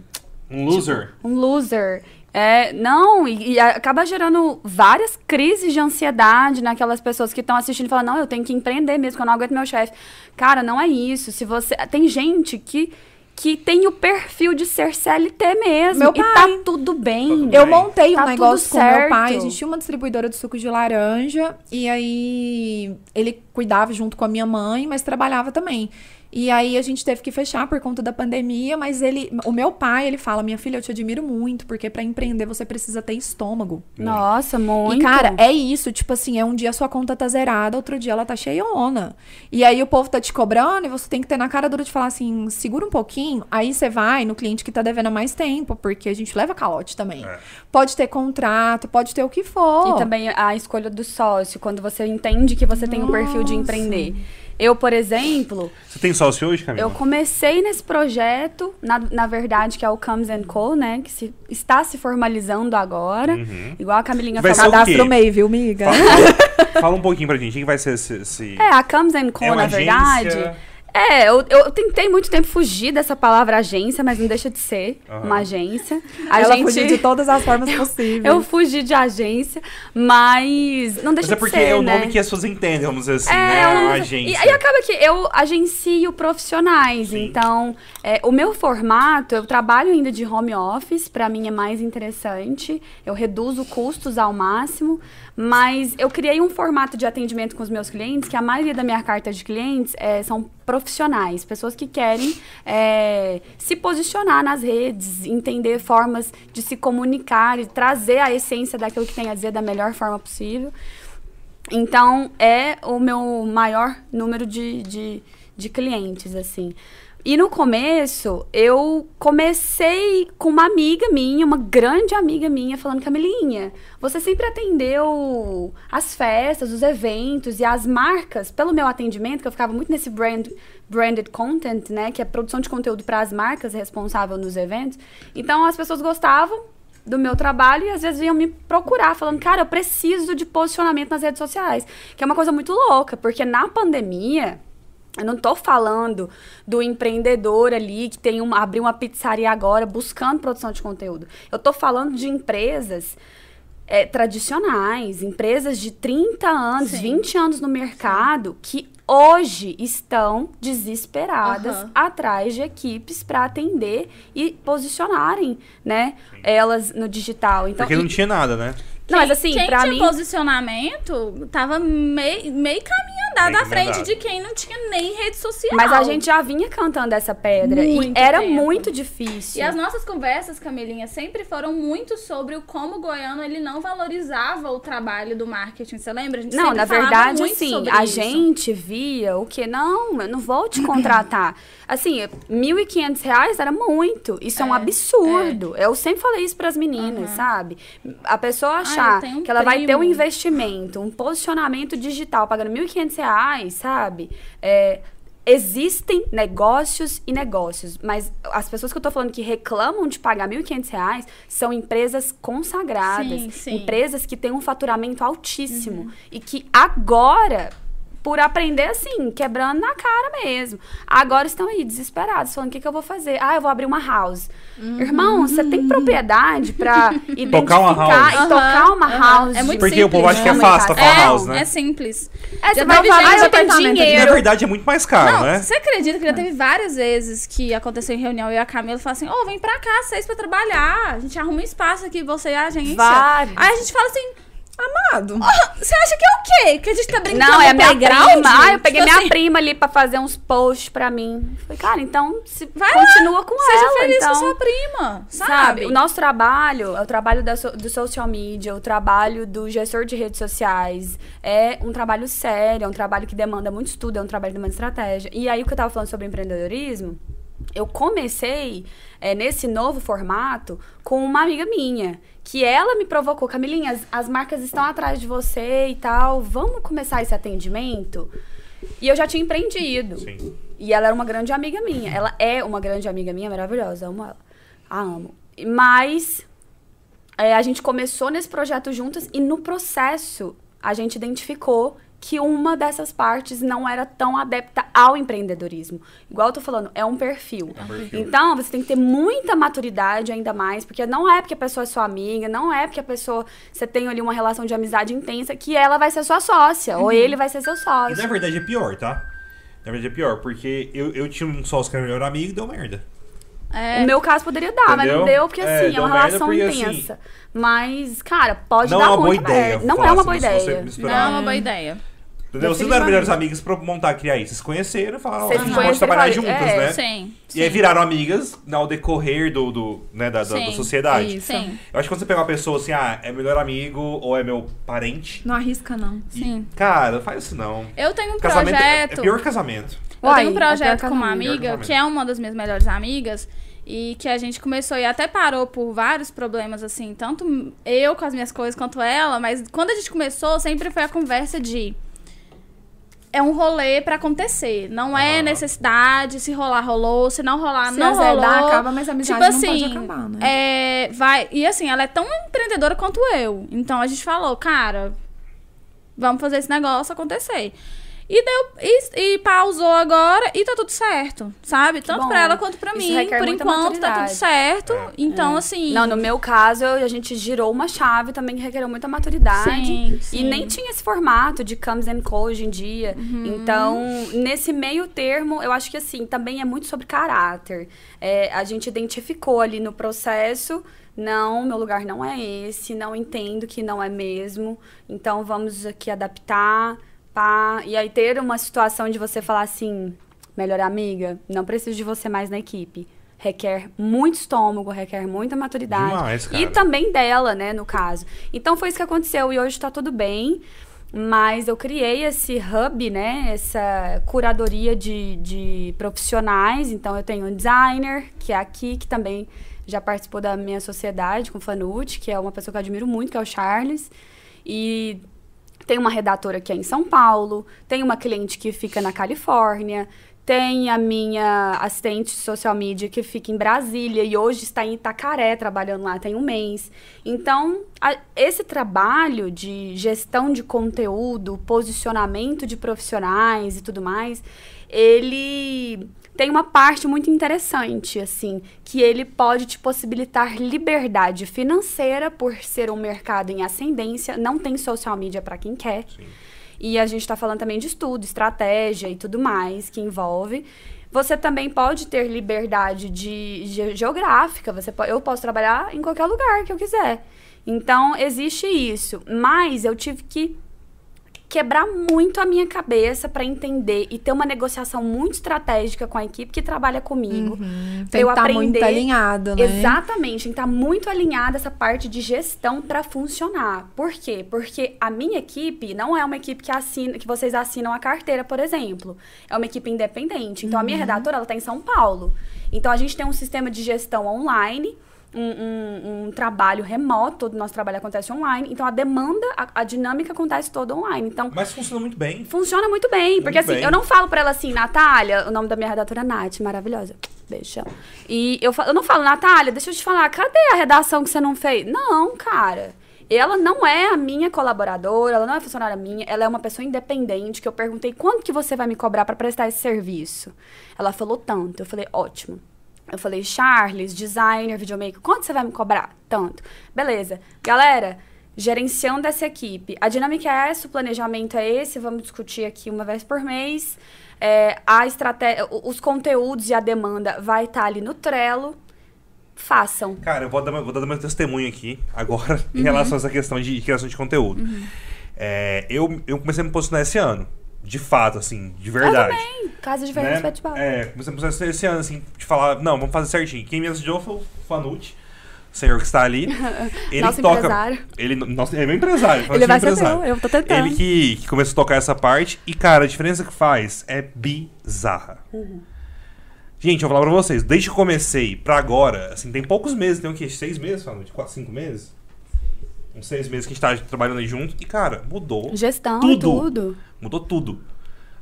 Um loser. um loser. É, não, e, e acaba gerando várias crises de ansiedade naquelas pessoas que estão assistindo e falam, não, eu tenho que empreender mesmo, que eu não aguento meu chefe. Cara, não é isso. Se você. Tem gente que, que tem o perfil de ser CLT mesmo. Meu e pai. tá tudo bem. Tudo Eu montei um Tá negócio tudo com meu certo. pai. A gente tinha uma distribuidora de suco de laranja. E aí ele cuidava junto com a minha mãe, mas trabalhava também. E aí a gente teve que fechar por conta da pandemia, mas ele, o meu pai, ele fala: "Minha filha, eu te admiro muito, porque pra empreender você precisa ter estômago". Nossa, muito. E, cara, é isso. Tipo assim, é um dia a sua conta tá zerada, outro dia ela tá cheiona. E aí o povo tá te cobrando e você tem que ter na cara dura de falar assim, segura um pouquinho. Aí você vai no cliente que tá devendo há mais tempo, porque a gente leva calote também. É. Pode ter contrato, pode ter o que for. E também a escolha do sócio, quando você entende que você tem um perfil de Nossa. empreender. Eu, por exemplo. Você tem sócio hoje, Camila? Eu comecei nesse projeto, na, na verdade, que é o Comes and Co, né? Que se, está se formalizando agora. Uhum. Igual a Camilinha vai falou. Cadastro meio, viu, miga? Fala, fala, um pouquinho pra gente. O que vai ser esse. esse... É, a Comes and Co, é na agência... verdade é, eu, eu tentei muito tempo fugir dessa palavra agência, mas não deixa de ser uhum. uma agência. A Ela gente... fugiu de todas as formas possíveis. Eu fugi de agência, mas não deixa mas é de ser, é porque é o nome que as pessoas entendem, vamos dizer assim, é, né? A agência. E, e acaba que eu agencio profissionais, Sim. então é, o meu formato, eu trabalho ainda de home office, para mim é mais interessante, eu reduzo custos ao máximo, mas eu criei um formato de atendimento com os meus clientes, que a maioria da minha carta de clientes é, são profissionais, pessoas que querem é, se posicionar nas redes, entender formas de se comunicar e trazer a essência daquilo que tem a dizer da melhor forma possível. Então, é o meu maior número de, de, de clientes, assim. E no começo, eu comecei com uma amiga minha, uma grande amiga minha, falando: Camilinha, você sempre atendeu as festas, os eventos e as marcas pelo meu atendimento, que eu ficava muito nesse brand, branded content, né? Que é produção de conteúdo para as marcas responsável nos eventos. Então as pessoas gostavam do meu trabalho e às vezes vinham me procurar falando, cara, eu preciso de posicionamento nas redes sociais. Que é uma coisa muito louca, porque na pandemia eu não estou falando do empreendedor ali que tem uma, abriu uma pizzaria agora buscando produção de conteúdo. Eu estou falando de empresas é, tradicionais, empresas de 30 anos, Sim. 20 anos no mercado, Sim. que hoje estão desesperadas uhum. atrás de equipes para atender e posicionarem, né, elas no digital. Então, Porque não tinha nada, né? Não, mas assim, quem pra tinha mim... posicionamento tava meio, meio caminho andado à frente de quem não tinha nem rede social. Mas a gente já vinha cantando essa pedra muito e era tempo. muito difícil. E as nossas conversas, Camilinha, sempre foram muito sobre o como o goiano ele não valorizava o trabalho do marketing. Você lembra? A gente não, na verdade, assim, a isso. gente via o que não, eu não vou te contratar. Assim, R$ 1.500 era muito. Isso é, é um absurdo. É. Eu sempre falei isso para as meninas, uhum. sabe? A pessoa achar um que ela primo. vai ter um investimento, um posicionamento digital pagando 1.500 reais, sabe? É, existem negócios e negócios, mas as pessoas que eu tô falando que reclamam de pagar R$ 1.500 são empresas consagradas, sim, sim. empresas que têm um faturamento altíssimo uhum. e que agora por aprender assim, quebrando na cara mesmo. Agora estão aí desesperados, falando o que, que eu vou fazer? Ah, eu vou abrir uma house. Uhum. Irmão, você tem propriedade pra identificar tocar uma house. e uhum. tocar uma uhum. house. É muito Porque simples. o povo acha que é fácil tocar uma house, né? É simples. É, você vai falar, ah, eu tenho dinheiro. Na verdade, é muito mais caro, Não, né? Você acredita que já teve várias vezes que aconteceu em reunião e a Camila falou assim, ô, oh, vem pra cá, vocês pra trabalhar. A gente arruma um espaço aqui, você e a agência. Vários. Aí a gente fala assim Amado. Você acha que é o quê? Que a gente tá brincando Não, é a minha prima. Ah, eu peguei tipo minha assim... prima ali pra fazer uns posts pra mim. Falei, cara, então se Vai continua lá, com seja ela. Seja feliz então, com sua prima, sabe? sabe? O nosso trabalho é o trabalho da, do social media, o trabalho do gestor de redes sociais. É um trabalho sério, é um trabalho que demanda muito estudo, é um trabalho que demanda estratégia. E aí, o que eu tava falando sobre empreendedorismo, eu comecei é, nesse novo formato com uma amiga minha que ela me provocou, Camilinha, as, as marcas estão atrás de você e tal, vamos começar esse atendimento? E eu já tinha empreendido. Sim. E ela era uma grande amiga minha. Ela é uma grande amiga minha, maravilhosa, amo ela. A amo. Mas é, a gente começou nesse projeto juntas e no processo a gente identificou que uma dessas partes não era tão adepta ao empreendedorismo. Igual eu tô falando, é um perfil. É um perfil. Então, você tem que ter muita maturidade ainda mais, porque não é porque a pessoa é sua amiga, não é porque a pessoa, você tem ali uma relação de amizade intensa, que ela vai ser sua sócia, uhum. ou ele vai ser seu sócio. E na verdade é pior, tá? Na verdade é pior, porque eu, eu tinha um sócio que era melhor amigo e deu merda. É. No meu caso poderia dar, Entendeu? mas não deu, porque é, assim, é, é uma relação porque, assim, intensa. Assim, mas, cara, pode não dar é uma boa ideia. Não é uma boa ideia. Não é uma boa ideia. Entendeu? Vocês não eram melhores amigas pra montar, criar isso. Vocês conheceram e falaram, a gente pode trabalhar juntas, é, né? Sim, E aí viraram amigas ao decorrer do, do, né, da, da, da sociedade. Isso. Sim. Eu acho que quando você pega uma pessoa assim, ah, é melhor amigo ou é meu parente. Não arrisca, não. E, sim. Cara, faz isso não. Eu tenho um casamento projeto. É, é pior casamento. Eu Uai, tenho um é projeto é com uma amiga, que é uma das minhas melhores amigas, e que a gente começou e até parou por vários problemas, assim, tanto eu com as minhas coisas quanto ela, mas quando a gente começou, sempre foi a conversa de é um rolê para acontecer. Não é necessidade, se rolar, rolou, se não rolar, se não rolou. acaba, mas a amizade tipo assim, não pode assim, acabar, né? É, vai, e assim, ela é tão empreendedora quanto eu. Então a gente falou, cara, vamos fazer esse negócio acontecer. E deu e, e, pausou agora e tá tudo certo, sabe? Que Tanto pra ela quanto pra Isso mim. Por enquanto tá tudo certo. É. Então, é. assim. Não, no meu caso, a gente girou uma chave também que requereu muita maturidade. Sim, sim. E nem tinha esse formato de comes and co hoje em dia. Uhum. Então, nesse meio termo, eu acho que assim, também é muito sobre caráter. É, a gente identificou ali no processo não, meu lugar não é esse, não entendo que não é mesmo, então vamos aqui adaptar, pá. E aí ter uma situação de você falar assim, melhor amiga, não preciso de você mais na equipe. Requer muito estômago, requer muita maturidade. Demais, e também dela, né, no caso. Então foi isso que aconteceu e hoje tá tudo bem. Mas eu criei esse hub, né? Essa curadoria de, de profissionais. Então eu tenho um designer, que é aqui, que também já participou da minha sociedade com o Fanute, que é uma pessoa que eu admiro muito, que é o Charles. E tem uma redatora que é em São Paulo, tem uma cliente que fica na Califórnia, tem a minha assistente social media que fica em Brasília e hoje está em Itacaré trabalhando lá tem um mês. Então, a, esse trabalho de gestão de conteúdo, posicionamento de profissionais e tudo mais, ele tem uma parte muito interessante, assim, que ele pode te possibilitar liberdade financeira por ser um mercado em ascendência, não tem social media para quem quer. Sim. E a gente está falando também de estudo, estratégia e tudo mais que envolve. Você também pode ter liberdade de, de geográfica. Você eu posso trabalhar em qualquer lugar que eu quiser. Então, existe isso. Mas eu tive que quebrar muito a minha cabeça para entender e ter uma negociação muito estratégica com a equipe que trabalha comigo. Uhum. Tem eu que tá muito alinhado, né? Exatamente, tem que estar tá muito alinhada essa parte de gestão para funcionar. Por quê? Porque a minha equipe não é uma equipe que assina, que vocês assinam a carteira, por exemplo. É uma equipe independente. Então uhum. a minha uhum. redatora ela tá em São Paulo. Então a gente tem um sistema de gestão online um, um, um, trabalho remoto, todo o nosso trabalho acontece online, então a demanda, a, a, dinâmica acontece toda online. Então, Mas funciona muito bem. Funciona muito bem, muito porque assim, bem. eu não falo pra ela assim, Natália, o nome da minha redatora é Nath, maravilhosa. Beijão. E eu, eu não falo, Natália, deixa eu te falar, cadê a redação que você não fez? Não, cara. Ela não é a minha colaboradora, ela não é funcionária minha, ela é uma pessoa independente que eu perguntei quanto que você vai me cobrar para prestar esse serviço. Ela falou tanto. Eu falei, ótimo. Eu falei, Charles, designer, videomaker, quanto você vai me cobrar? Tanto. Beleza. Galera, gerenciando essa equipe. A dinâmica é essa, o planejamento é esse, vamos discutir aqui uma vez por mês. É, a estratégia, os conteúdos e a demanda vai estar tá ali no Trello. Façam. Cara, eu vou dar, vou dar meu testemunho aqui agora uhum. em relação a essa questão de criação de conteúdo. Uhum. É, eu, eu comecei a me posicionar esse ano de fato, assim, de verdade. Eu também. Casa de Verdes né? Bate É, começamos esse ano, assim, de falar, não, vamos fazer certinho. Quem me ajudou foi o Fanucci, o senhor que está ali. Ele nosso toca. Empresário. Ele, nosso, ele é meu empresário. Ele vai empresário. ser meu, eu tô tentando. Ele que, que começou a tocar essa parte. E, cara, a diferença que faz é bizarra. Uhum. Gente, eu vou falar pra vocês, desde que comecei pra agora, assim, tem poucos meses, tem o quê? Seis meses, Fanucci? Quatro, cinco meses? Uns seis meses que a gente tá trabalhando aí junto. E, cara, mudou. Gestão, tudo. tudo. Mudou tudo.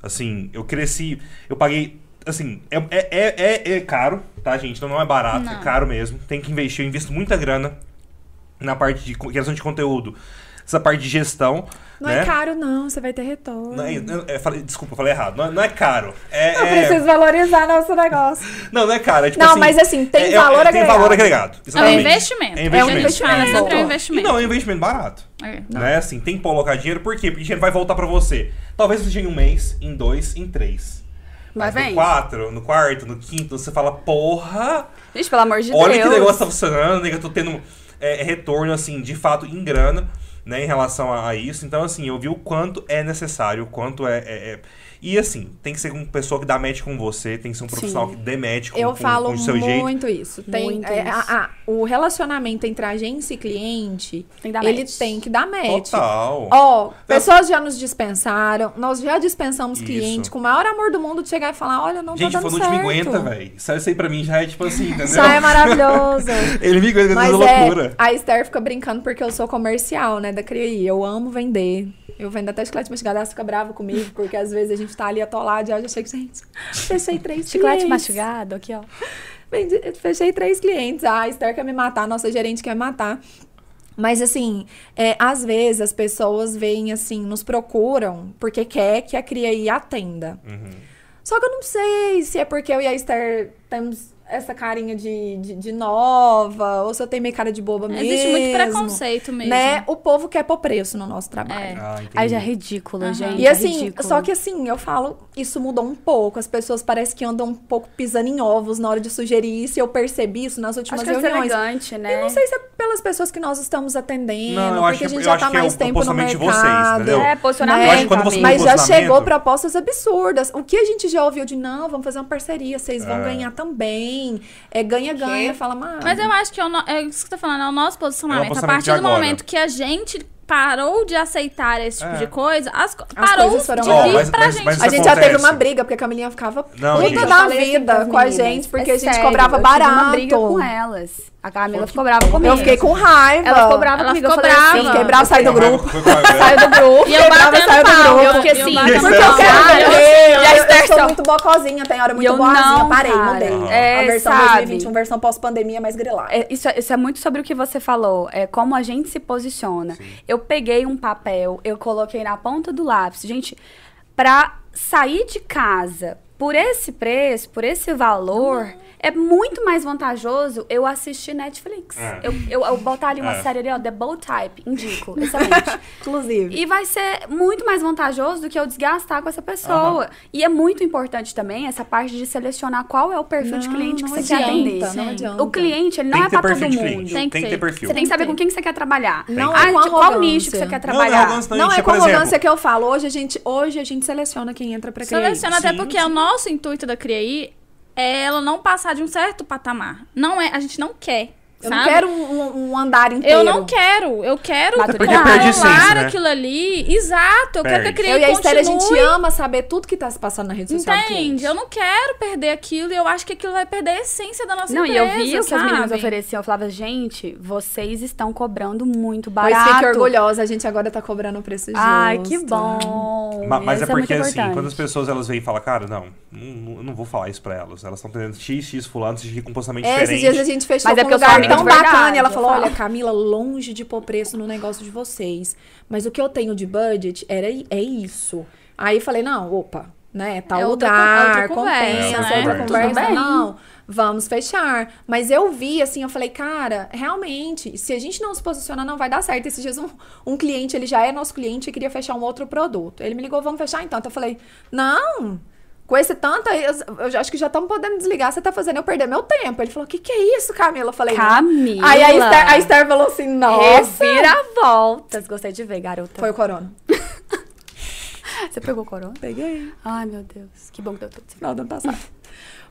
Assim, eu cresci. Eu paguei. Assim, é, é, é, é caro, tá, gente? Então não é barato, é não. é caro mesmo. Tem que investir. Eu invisto muita grana na parte de criação de conteúdo essa parte de gestão. Não né? é caro, não, você vai ter retorno. Não é, é, falei, desculpa, eu falei errado. Não, é, não é caro. É, não é... precisa valorizar nosso negócio. Não, não é caro. É tipo não, assim, mas assim, tem é, valor agregado. Tem valor agregado. Exatamente. É um investimento. É, investimento. é um investimento. É um investimento. Não, é um investimento barato. É. Não é assim, tem que colocar dinheiro, por quê? Porque o dinheiro vai voltar pra você. Talvez você chegue em um mês, em dois, em três. Mas, no quatro, no quarto, no quinto, você fala, porra. Gente, pelo amor de olha Deus. Olha que negócio tá funcionando, né? Eu tô tendo é, retorno, assim, de fato, em grana né, em relação a, a, isso. Então, assim, eu vi o quanto é necessário, o quanto é, é, é, E assim, tem que ser uma pessoa que dá match com você, tem que ser um profissional Sim. que dê match com, Eu com, falo com o seu jeito. muito isso. Tem, Muito é, isso. a- a- o relacionamento entre agência e cliente, Tem que dar ele match. tem que dar match. Total. Ó, pessoas já nos dispensaram, nós já dispensamos Isso. cliente com o maior amor do mundo de chegar e falar, olha, não Gente, tá o dando certo. me aguenta, velho. Isso isso aí pra mim já é tipo assim, entendeu? Já é maravilhoso. Ele me aguenta Mas é, loucura. a Esther fica brincando porque eu sou comercial, né, da CRI. Eu amo vender. Eu vendo até chiclete mastigado, ela fica brava comigo, porque às vezes a gente tá ali atolado e eu já chego, gente, fechei três Chiclete clientes. mastigado, aqui, ó. Vendi- Fechei três clientes. A Esther quer me matar, a nossa gerente quer me matar. Mas assim, é, às vezes as pessoas vêm assim, nos procuram porque quer que a CRIAI atenda. Uhum. Só que eu não sei se é porque eu e a Esther temos essa carinha de, de, de nova, ou se eu tenho meio cara de boba mesmo. Existe muito preconceito mesmo. Né? O povo quer pôr preço no nosso trabalho. É. Ah. Aí já é ridículo, Aham. gente. E é assim, ridículo. só que assim, eu falo, isso mudou um pouco. As pessoas parecem que andam um pouco pisando em ovos na hora de sugerir isso. E eu percebi isso nas últimas Acho que é reuniões. elegante, né? E não sei se é pelas pessoas que nós estamos atendendo, Não, eu porque acho que a é- gente já tá é mais o tempo no vocês, mercado. entendeu? É, posicionamento. Quando você. Mas já chegou propostas absurdas. O que a gente já ouviu de não, vamos fazer uma parceria, vocês vão É. ganhar também. É ganha-ganha, fala, mano. Mas eu acho que é, o no- é isso que você tá falando, é o nosso posicionamento. É o posicionamento a partir do agora. momento que a gente parou de aceitar esse tipo É. de coisa, as, As parou coisas foram de vir Mas- pra mas- gente. mas A gente já teve acontece. uma briga, porque a Camilinha ficava Não, puta da assim vida com a gente, porque É a gente sério, cobrava eu tive barato. uma briga com elas. A Camila ficou brava comigo. Eu fiquei com raiva. Ela ficou brava Ela comigo. ficou eu falei brava. assim, Eu fiquei brava, saí do grupo. Saiu do grupo. E eu brava, saiu do grupo. Eu fiquei assim, Porque eu quero. E a Eu, eu sou muito bocozinha, tem hora muito eu boazinha. não, Parei, cara. mudei. É, a versão sabe? 2021, versão pós-pandemia mais grilada. É, isso, é- isso é muito sobre o que você falou, é como a gente se posiciona. Eu peguei um papel, eu coloquei na ponta do lápis. Gente, pra sair de casa por esse preço, por esse valor, é muito mais vantajoso eu assistir Netflix. É. Eu, eu, eu botar ali uma É. série ali, ó, The Bold Type, indico, excelente. Inclusive. E vai ser muito mais vantajoso do que eu desgastar com essa pessoa. E é muito importante também essa parte de selecionar qual é o perfil de Não, cliente que você quer adianta, atender. não adianta. O cliente, ele Tem não é pra todo de mundo. cliente. Tem que Tem que ter. perfil. Você tem que saber com quem que você quer trabalhar. Não ah, é com de qual nicho que você quer Não, não é trabalhar. Não é com arrogância que eu falo. Hoje a gente, hoje a gente seleciona quem entra pra cliente. Seleciona até Sim, porque sim. o nosso intuito da CRIAI é ela não passar de um certo patamar. Não é, a gente não quer. Eu sabe? não quero um, um- andar inteiro. Eu não quero. Eu quero controlar perde né? aquilo ali. Exato. Eu quero que a Perde. CRIAI Eu e a Esther, a gente ama saber tudo que tá se passando na rede social Entende? Eu não quero perder aquilo e eu acho que aquilo vai perder a essência da nossa Não, e empresa. eu vi o que as meninas ofereciam. Eu falava, gente, vocês estão cobrando muito Pois barato. fique orgulhosa, a gente agora tá cobrando o preço justo. Ai, que bom. Ma- Mas é Isso porque, muito assim, importante. quando as pessoas elas vêm e falam, cara, não, não, eu não vou falar isso pra elas. Elas estão tendo X, X fulano, X com um posicionamento É, esses diferente. dias a gente fechou Mas é com um porque lugar tão de verdade, bacana. E ela falou, falo. olha, Camila, longe de pôr preço no negócio de vocês. Mas o que eu tenho de budget era, é isso. Aí eu falei, não, opa, né? Tal É outra con- lugar, outra conversa, compensa, né? outra conversa. Não, vamos fechar. Mas eu vi, assim, eu falei, cara, realmente, se a gente não se posicionar, não vai dar certo. Esses dias um, um cliente, ele já é nosso cliente e queria fechar um outro produto. Ele me ligou, vamos fechar então. Eu falei, não, com esse tanto, aí, eu, eu acho que já estamos podendo desligar, você tá fazendo eu perder meu tempo. Ele falou, o que que é isso, Camila? Eu falei, não. Camila. Aí a Esther, a Esther falou assim, nossa. Reviravoltas. Gostei de ver, garota. Foi o corona. Você pegou corona? Peguei. Ai, meu Deus. Que bom que deu tudo certo. Final do ano passado.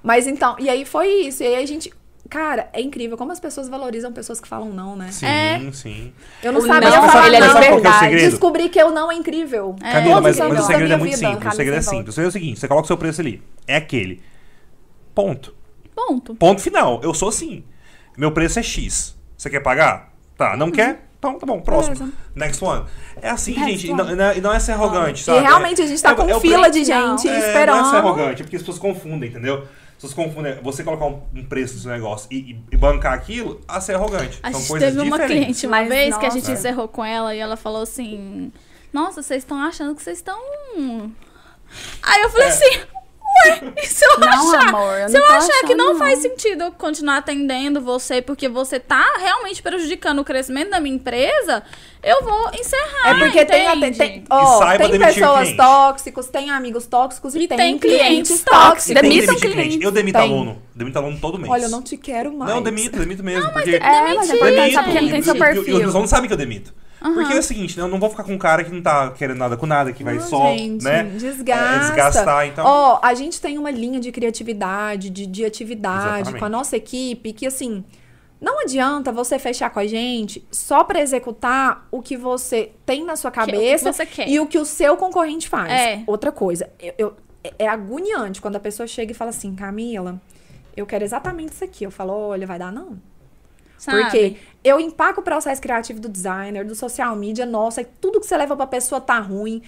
Mas então, e aí foi isso. E aí a gente. Cara, é incrível como as pessoas valorizam pessoas que falam não, né? Sim, É. sim. Eu não O sabia não, falar ele é não. é o verdade. segredo? Descobri que eu não é incrível. Camila, Todos mas, mas o anos da segredo é muito vida. simples. O segredo é Camila, simples. O segredo é o seguinte: você coloca o seu preço ali. É aquele. Ponto. Ponto. Ponto final. Eu sou assim. Meu preço é X. Você quer pagar? Tá, não quer? Então tá bom, próximo. Beleza. Next one. É assim, Next gente. E one. não, não é- e não é ser arrogante, E sabe? realmente a gente tá É- com é o fila pre- de gente Não. É, esperando. Não é ser arrogante, é porque as pessoas confundem, entendeu? Pessoas confundem. Você colocar um, preço no seu negócio e, e- bancar aquilo, a ser arrogante. A São gente coisas teve uma diferentes. cliente uma Mas, vez que a nossa. gente encerrou com ela e ela falou assim: Nossa, vocês estão achando que vocês estão. Aí eu falei É. assim. Ué, e se eu Não, achar, amor, eu se não eu achar que não, não. faz sentido eu continuar atendendo você porque você tá realmente prejudicando o crescimento da minha empresa, eu vou encerrar. É porque tem, entende? tem, tem, saiba tem pessoas cliente. tóxicos, tem amigos tóxicos e, E tem, tem clientes tóxicos. tóxicos. Demitam cliente. clientes. Eu demito Tem. aluno. Demito aluno todo mês. Olha, eu não te quero mais. Não, demito, demito mesmo. porque tem que É, mas é importante saber porque não tem seu E- e- E, perfil. os alunos sabem que eu demito. Uhum. Porque é o seguinte, né, eu não vou ficar com um cara que não tá querendo nada com nada, que vai Não, só, gente, né? Desgasta. é, desgastar, então. Ó, a gente tem uma linha de criatividade, de, de atividade Exatamente. com a nossa equipe que, assim, não adianta você fechar com a gente só pra executar o que você tem na sua Que- o que cabeça você quer. e o que o seu concorrente faz. É. Outra coisa, eu, eu- é agoniante quando a pessoa chega e fala assim, Camila, eu quero exatamente isso aqui. Eu falo, olha, vai dar não. Sabe? Porque eu empaco o processo criativo do designer, do social media, nossa, e tudo que você leva pra pessoa tá ruim.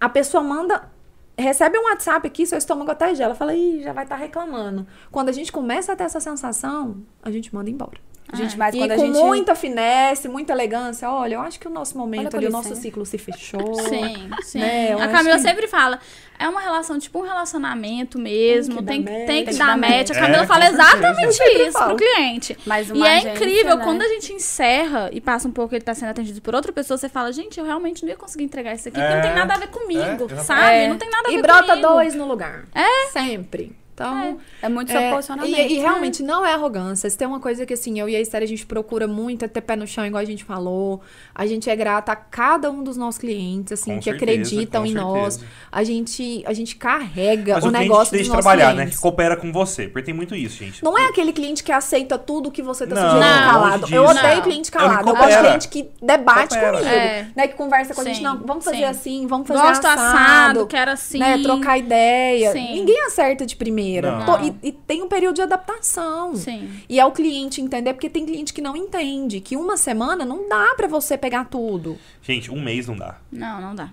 A pessoa manda, recebe um WhatsApp aqui, seu estômago até gela. Fala, ih, já vai estar reclamando. Quando a gente começa a ter essa sensação, a gente manda embora. Gente, mas e quando com a gente... muita finesse, muita elegância, olha, eu acho que o nosso momento ali, o nosso ciclo se fechou. Sim, sim. Né, a Camila que- sempre fala, é uma relação, tipo um relacionamento mesmo, Tem tem, que dar tem, match. que dar match. A É, Camila com fala certeza. exatamente isso falo. pro cliente. Mas E uma é agência, incrível, né? quando a gente encerra e passa um pouco, ele tá sendo atendido por outra pessoa, você fala, gente, eu realmente não ia conseguir entregar isso aqui, porque não É. tem nada a ver comigo, É, sabe? É. Não tem nada a E ver brota comigo. dois no lugar. É? Sempre. Então, É muito seu É, posicionamento. E, e realmente não é arrogância. Se tem uma coisa que assim, eu e a Esther a gente procura muito é ter pé no chão, igual a gente falou. A gente é grata a cada um dos nossos clientes, assim, Com que certeza, acreditam em nós. certeza. A gente, a gente carrega Mas o o cliente negócio te dos deixa nossos trabalhar, né? clientes. Que coopera com você. Porque tem muito isso, gente. Não é aquele cliente que aceita tudo que você tá Não, sugerindo longe calado. Eu odeio Não. cliente É calado. Eu gosto de cliente que debate Coopera. comigo. É. Né? Que conversa com a gente. Sim, Não, vamos fazer sim. assim, vamos fazer Gosto assado. assado, quero assim. né, trocar ideia. Sim. Ninguém acerta de primeira. E, e tem um período de adaptação. Sim. E é o cliente entender, porque tem cliente que não entende que uma semana não dá pra você pegar tudo. Gente, um mês não dá. Não, não dá.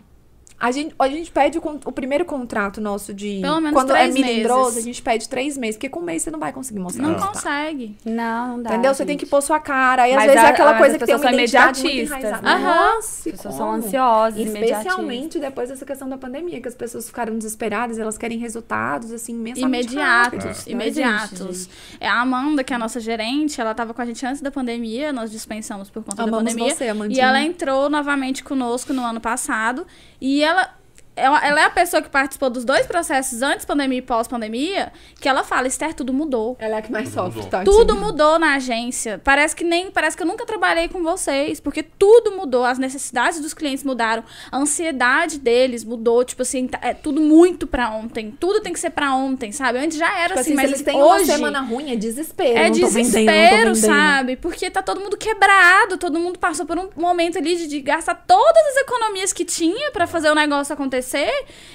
A gente, a gente pede o, o primeiro contrato nosso de. Pelo menos quando três é melindroso, meses. a gente pede três meses, porque com um mês você não vai conseguir mostrar. Não consegue. Não, não dá. Entendeu? Você tem que pôr sua cara. E às Mas vezes a- é aquela coisa que tem uma identidade muito né? Nossa, As pessoas como? são ansiosas. Especialmente depois dessa questão da pandemia, que as pessoas ficaram desesperadas, elas querem resultados, assim, imensamente Imediatos, rápidos. imediatos. É a Amanda, que é a nossa gerente, ela estava com a gente antes da pandemia, nós dispensamos por conta Amamos da pandemia. você, e ela entrou novamente conosco no ano passado. E ela, ela, ela é a pessoa que participou dos dois processos antes pandemia e pós-pandemia, que ela fala, Esther, tudo mudou. Ela é a que mais sofre, mudou. tá? Tudo mudou na agência. Parece que nem, parece que eu nunca trabalhei com vocês, porque tudo mudou, as necessidades dos clientes mudaram, a ansiedade deles mudou, tipo assim, tá- é tudo muito pra ontem. Tudo tem que ser pra ontem, sabe? Antes já era Tipo assim, assim, mas se eles têm hoje uma semana ruim, é desespero. é não tô vendendo, não tô desespero, vendendo. sabe? Porque tá todo mundo quebrado, todo mundo passou por um momento ali de, de gastar todas as economias que tinha pra fazer o negócio acontecer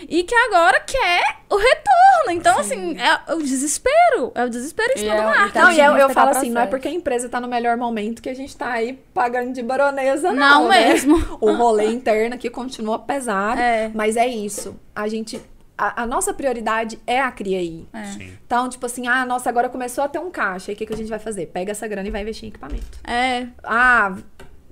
e que agora quer o retorno. Então, assim, é o desespero. É o desespero em cima do é- mar. tá Não, e eu, eu falo assim, não é porque a empresa tá no melhor momento que a gente tá aí pagando de baronesa, não. Não né? mesmo. O rolê interno aqui continua pesado, É. mas é isso. A gente. A, a nossa prioridade é a CRIAI. É. Sim. Então, tipo assim, ah, nossa, agora começou a ter um caixa. Aí o que, que a gente vai fazer? Pega essa grana e vai investir em equipamento. É, Ah,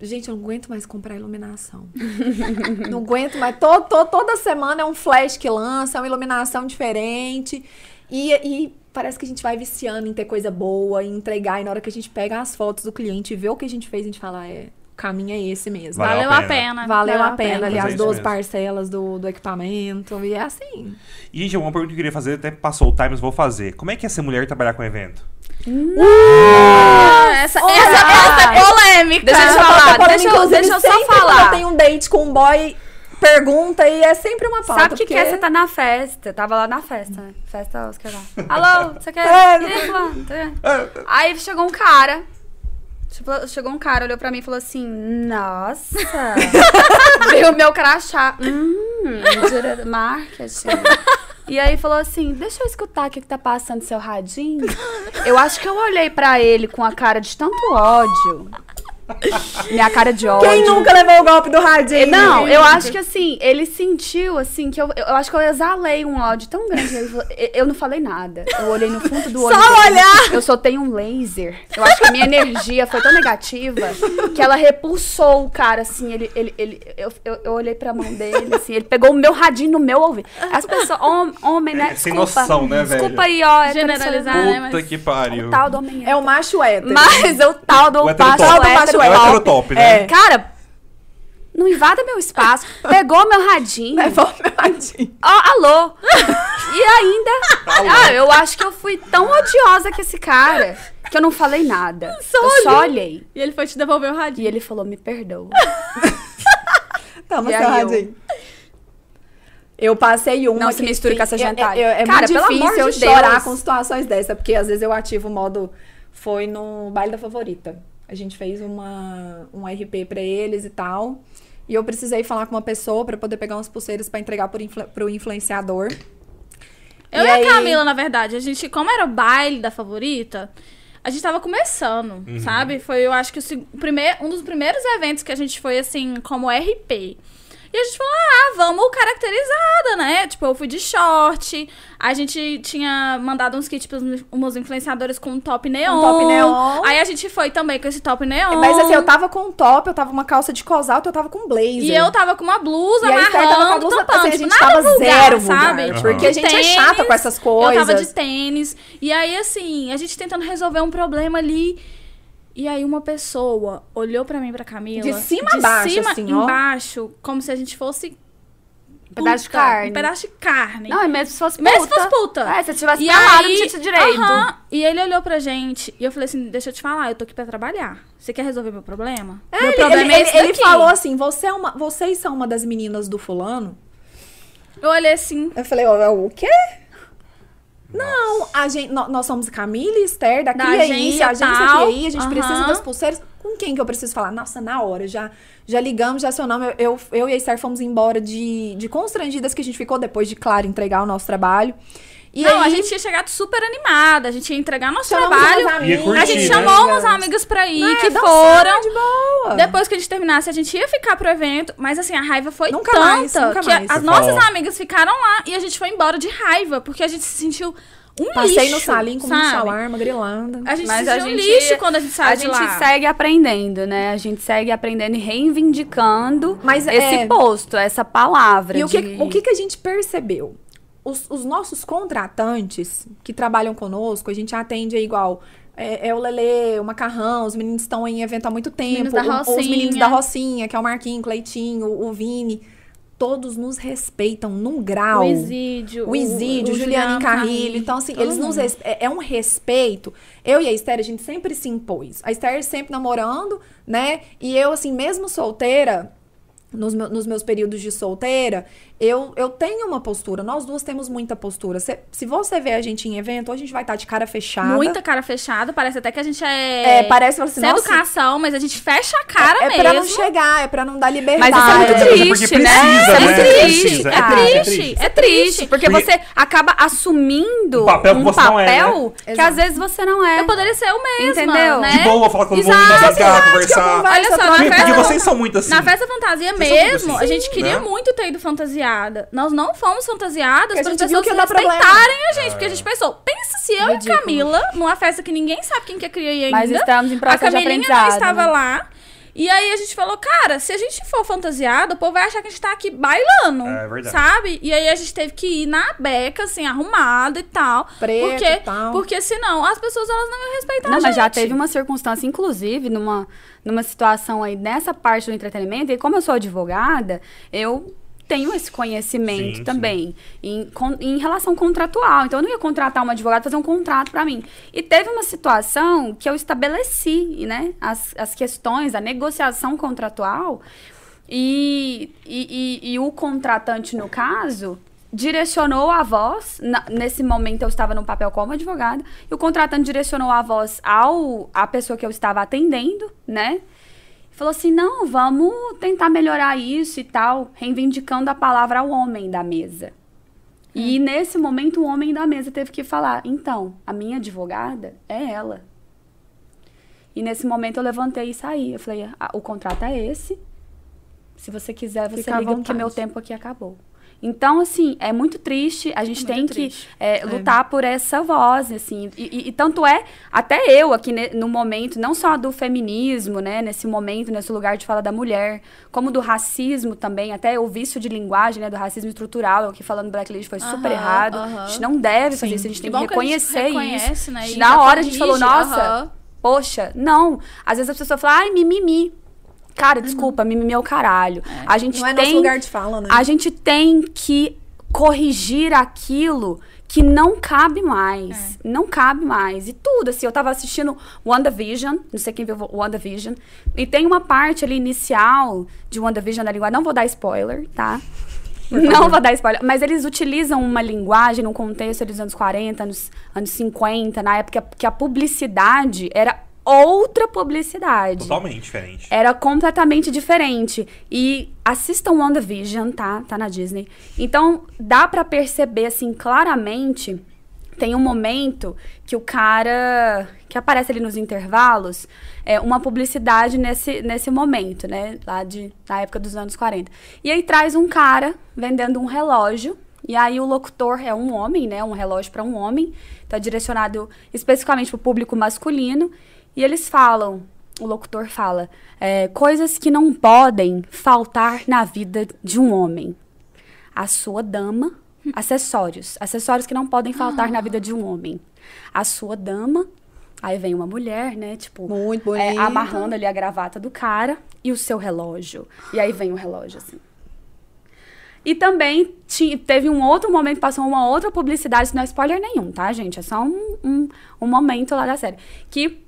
gente, eu não aguento mais comprar iluminação. não aguento mais. To, to- toda semana é um flash que lança, é uma iluminação diferente. E, e parece que a gente vai viciando em ter coisa boa, em entregar. E na hora que a gente pega as fotos do cliente e vê o que a gente fez, a gente fala, é, o caminho é esse mesmo. Valeu valeu a a pena. pena. Valeu a pena, ali, é as 12 mesmo. parcelas do, do equipamento. E é assim. E, gente, uma pergunta que eu queria fazer, até passou o time, mas vou fazer. Como é que é ser mulher e trabalhar com evento? Ah, essa, essa, essa é polêmica. Deixa eu te falar, deixa eu- deixa eu só falar. Quando eu tenho um date com um boy, pergunta e é sempre uma pauta. Sabe o que, que é? porque- Você tá na festa. Eu tava lá na festa, né? Festa Oscar lá. Alô, você quer? É, E aí, fulano? Tá vendo? Aí chegou um cara. Chegou um cara, olhou pra mim e falou assim: Nossa! Viu o meu crachá. Hum, marketing. E aí falou assim: Deixa eu escutar o que, que tá passando no seu radinho. Eu acho que eu olhei pra ele com a cara de tanto ódio. Minha cara de ódio. Quem nunca levou o golpe do radinho? Não, eu acho que assim, ele sentiu assim, que eu, eu acho que eu exalei um ódio tão grande. Eu- eu não falei nada. Eu olhei no fundo do olho. Só dele. olhar! Eu soltei um laser. Eu acho que a minha energia foi tão negativa que ela repulsou o cara, assim. Ele, ele, ele, eu, eu, eu olhei pra mão dele, assim. Ele pegou o meu radinho no meu ouvido. As pessoas, hom- homem, né? É sem Desculpa. noção, né, velho? Desculpa aí, ó. é Generalizar, né? Puta mas- que pariu. O tal do homem É o macho hétero. Mas o tal do O hétero É o hétero top, né? É. Cara, não invada meu espaço. Pegou meu radinho. Levou o meu radinho. Ó, alô. E ainda. Alô. Ah, eu acho que eu fui tão odiosa com esse cara que eu não falei nada. Só eu só olhou. olhei. E ele foi te devolver o E radinho. ele falou: me perdoa. Toma seu radinho. Eu passei uma. Não se misture com essa gentalha. É, é, é Cara, muito difícil eu de chorar Deus. com situações dessa, porque às vezes eu ativo o modo. Foi no baile da favorita. A gente fez uma, um RP para eles e tal. E eu precisei falar com uma pessoa para poder pegar umas pulseiras para entregar pro, influ, pro influenciador. Eu e, e aí... a Camila, na verdade, a gente, como era o baile da favorita, a gente tava começando, uhum. sabe? Foi, eu acho que o primeiro, um dos primeiros eventos que a gente foi, assim, como RP. E a gente falou, ah, vamos caracterizada, né? Tipo, eu fui de short. A gente tinha mandado uns kits pros uns influenciadores com um top neon. Um top neon. Aí a gente foi também com esse top neon. Mas assim, eu tava com um top, eu tava com uma calça de cosalto, eu tava com um blazer. E eu tava com uma blusa, e amarrando, tava com a blusa, tampando. Assim, a gente tava vulgar, zero vulgar, sabe? Uhum. Porque a gente tênis, é chata com essas coisas. Eu tava de tênis. E aí, assim, a gente tentando resolver um problema ali. E aí uma pessoa olhou para mim, pra Camila. De cima a baixo, cima assim, embaixo, como se a gente fosse um pedaço de carne. Um pedaço de carne. Não, e mesmo se fosse puta. Mesmo se fosse puta. É, se tivesse e aí, não tinha direito. Uh -huh, e ele olhou pra gente e eu falei assim, deixa eu te falar, eu tô aqui pra trabalhar. Você quer resolver meu problema? É, meu ele, problema ele, é ele, ele falou assim, você é uma, vocês são uma das meninas do fulano? Eu olhei assim. Eu falei, o quê? Não, a gente, nós somos Camila e Esther da, da agência, a agência CRI, a gente uhum. precisa das pulseiras. Com quem que eu preciso falar? Nossa, na hora, já, já ligamos, já seu nome. Eu, eu e a Esther fomos embora de, de constrangidas que a gente ficou depois de, claro, entregar o nosso trabalho. E não, aí, a gente tinha chegado super animada, a gente ia entregar nosso trabalho. Curtir, a gente né? chamou umas amigas pra ir, não, que foram. De boa. Depois que a gente terminasse, a gente ia ficar pro evento. Mas assim, a raiva foi nunca tanta mais, nunca que mais. as nossas falou. amigas ficaram lá e a gente foi embora de raiva, porque a gente se sentiu um Passei lixo, no salinho com um shawarma, grilando. A gente Mas a gente, um lixo quando a gente sai a de lá. A gente segue aprendendo, né? A gente segue aprendendo e reivindicando Mas, esse é... posto, essa palavra. E de... o, que, o que, que a gente percebeu? Os, os nossos contratantes que trabalham conosco, a gente atende igual é, é, o Lele, o Macarrão, os meninos estão em evento há muito tempo. Os, os meninos da Rocinha, que é o Marquinho, o Cleitinho, o, o Vini. Todos nos respeitam num grau. O Isídio. O Isídio, o, o Juliano Carrilho. Então, assim, eles nos é, é um respeito. Eu e a Esther, a gente sempre se impôs. A Esther sempre namorando, né? E eu, assim, mesmo solteira, nos meus períodos de solteira, eu, eu tenho uma postura, nós duas temos muita postura. Se, se você vê a gente em evento, a gente vai estar tá de cara fechada. Muita cara fechada, parece até que a gente é. É, parece assim, sem educação, mas a gente fecha a cara é, mesmo. É pra não chegar, é pra não dar liberdade. Mas isso é muito triste, né? Precisa, é né? muito triste. É, triste, é triste. Porque, porque você acaba assumindo um papel, que, papel é, né? que às vezes você não é. Eu poderia ser eu mesma. Entendeu? Né? De boa, falar com todo mundo, conversar. Olha só, na festa. Porque vocês são muito assim. Na festa fantasia mesmo, a gente queria né? muito ter ido fantasiada. Nós não fomos fantasiadas para as pessoas respeitarem a gente. Porque a gente pensou, pensa se eu Ridículo. e Camila, numa festa que ninguém sabe quem que é cria ainda. Mas estamos em processo A Camilinha não estava né? lá. E aí a gente falou, cara, se a gente for fantasiado, o povo vai achar que a gente tá aqui bailando. É verdade. Sabe? E aí a gente teve que ir na beca, assim, arrumada e tal. Preto porque, e tal. Porque senão as pessoas elas não iam respeitar não, a gente. Mas já teve uma circunstância, inclusive, numa, numa situação aí nessa parte do entretenimento, e como eu sou advogada, eu tenho esse conhecimento sim, também sim. Em, com, em relação contratual. Então, eu não ia contratar uma advogada fazer um contrato para mim. E teve uma situação que eu estabeleci, né? As, as questões, a negociação contratual. E, e, e, e o contratante, no caso, direcionou a voz, na, nesse momento eu estava no papel como advogada, e o contratante direcionou a voz ao a pessoa que eu estava atendendo, né? Falou assim: não, vamos tentar melhorar isso e tal, reivindicando a palavra ao homem da mesa. Hum. E nesse momento o homem da mesa teve que falar: então, a minha advogada é ela. E nesse momento eu levantei e saí. Eu falei: ah, o contrato é esse. Se você quiser, você Fica liga, porque meu tempo aqui acabou. Então, assim, é muito triste. A gente muito tem triste. que é, é, lutar é. por essa voz, assim. E, e, e, tanto é, até eu aqui ne, no momento, não só do feminismo, né? Nesse momento, nesse lugar de fala da mulher, como do racismo também, até o vício de linguagem, né? Do racismo estrutural, que falando Blacklist foi super errado. A gente não deve fazer isso, a gente tem Igual que reconhecer que isso. Né? Na hora a gente falou, nossa, poxa, não. Às vezes a pessoa fala, ai, mimimi. Cara, desculpa, uhum. mimimi é o caralho. É. A gente não é tem, nosso lugar de fala, né? A gente tem que corrigir aquilo que não cabe mais. É. Não cabe mais. E tudo, assim, eu tava assistindo WandaVision, não sei quem viu WandaVision, e tem uma parte ali inicial de WandaVision da linguagem, não vou dar spoiler, tá? Não vou dar spoiler, mas eles utilizam uma linguagem num contexto dos anos 40, anos, anos 50, na época que a publicidade era outra publicidade. Totalmente diferente. Era completamente diferente. E assistam WandaVision, tá? Tá na Disney. Então, dá para perceber, assim, claramente. Tem um momento que o cara que aparece ali nos intervalos é uma publicidade nesse, nesse momento, né? Lá de, na época dos anos 40. E aí traz um cara vendendo um relógio. E aí o locutor é um homem, né? Um relógio para um homem. Tá direcionado especificamente para o público masculino. E eles falam, o locutor fala, é, coisas que não podem faltar na vida de um homem. A sua dama, acessórios. Acessórios que não podem faltar ah. na vida de um homem. A sua dama, aí vem uma mulher, né? Tipo, Muito é, amarrando ali a gravata do cara e o seu relógio. E aí vem o relógio, assim. E também teve um outro momento, passou uma outra publicidade, não é spoiler nenhum, tá, gente? É só um, um, um momento lá da série. Que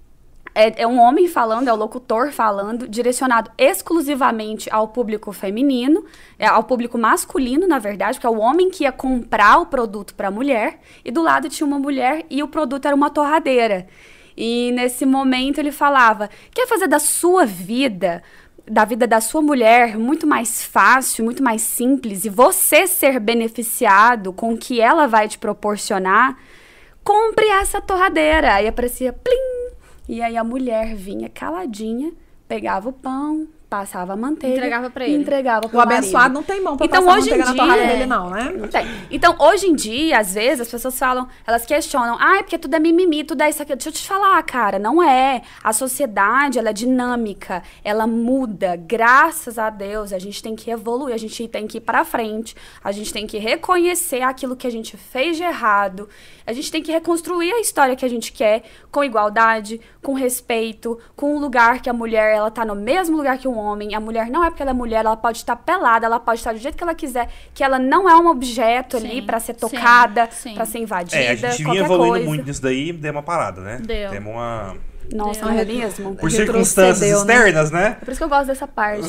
é, é, um homem falando, é o locutor falando, direcionado exclusivamente ao público feminino, é, ao público masculino, na verdade, porque é o homem que ia comprar o produto para a mulher, e do lado tinha uma mulher e o produto era uma torradeira. E nesse momento ele falava: quer fazer da sua vida da vida da sua mulher muito mais fácil, muito mais simples e você ser beneficiado com o que ela vai te proporcionar, compre essa torradeira. Aí aparecia plim, e aí a mulher vinha caladinha, pegava o pão, passava a manteiga. Entregava pra ele. Entregava pro O abençoado não tem mão pra então, passar hoje manteiga em dia, na torrada dele, não, né? Não tem. Então, hoje em dia, às vezes, as pessoas falam, elas questionam, ah, é porque tudo é mimimi, tudo é isso aqui. Deixa eu te falar, cara, não é. A sociedade, ela é dinâmica, ela muda. Graças a Deus, a gente tem que evoluir, a gente tem que ir pra frente, a gente tem que reconhecer aquilo que a gente fez de errado, a gente tem que reconstruir a história que a gente quer com igualdade, com respeito, com o lugar que a mulher, ela tá no mesmo lugar que um homem. A mulher não é porque ela é mulher, ela pode estar pelada, ela pode estar do jeito que ela quiser, que ela não é um objeto sim, ali para ser tocada, para ser invadida. É, a gente vinha evoluindo coisa. muito nisso daí, deu uma parada, né? Deu. Deu uma nossa, não é mesmo? Por circunstâncias né? externas, né? É por isso que eu gosto dessa parte.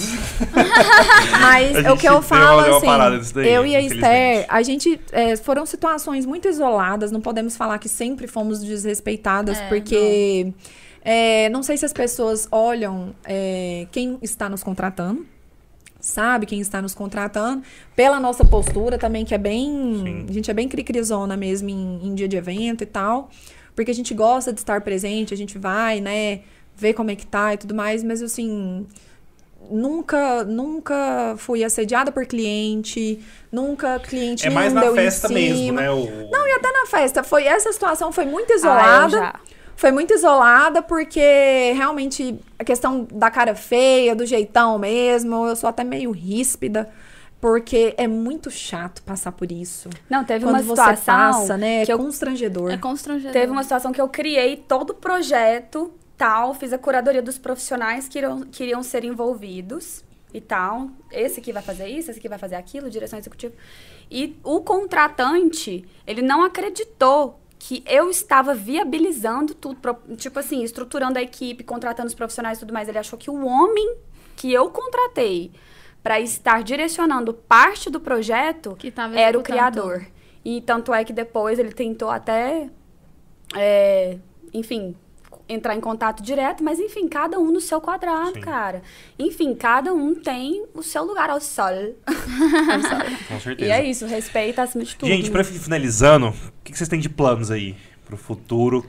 Mas o que eu falo, assim, daí, eu e a Esther, a gente, é, foram situações muito isoladas, não podemos falar que sempre fomos desrespeitadas, é, porque... Não é, não sei se as pessoas olham é, quem está nos contratando, sabe quem está nos contratando, pela nossa postura também, que é bem. Sim. A gente é bem cricrizona mesmo em, em dia de evento e tal. Porque a gente gosta de estar presente, a gente vai, né, ver como é que tá e tudo mais, mas assim nunca nunca fui assediada por cliente, nunca cliente é mais na festa mesmo, né? O... Não, e até na festa foi essa situação foi muito isolada. Ah, foi muito isolada porque realmente a questão da cara feia, do jeitão mesmo, eu sou até meio ríspida. Porque é muito chato passar por isso. Não, teve Quando uma situação você passa, né? Que é constrangedor. É constrangedor. Teve uma situação que eu criei todo o projeto, tal, fiz a curadoria dos profissionais que iriam, que iriam ser envolvidos e tal. Esse aqui vai fazer isso, esse aqui vai fazer aquilo, direção executiva. E o contratante, ele não acreditou que eu estava viabilizando tudo, tipo assim, estruturando a equipe, contratando os profissionais e tudo mais. Ele achou que o homem que eu contratei para estar direcionando parte do projeto era o criador. E tanto é que depois ele tentou até, é, enfim, entrar em contato direto, mas enfim, cada um no seu quadrado, Sim. cara. Enfim, cada um tem o seu lugar ao sol. ao sol. Com certeza. E é isso, respeito acima de tudo. Gente, pra finalizando, o que vocês têm de planos aí? Pro futuro.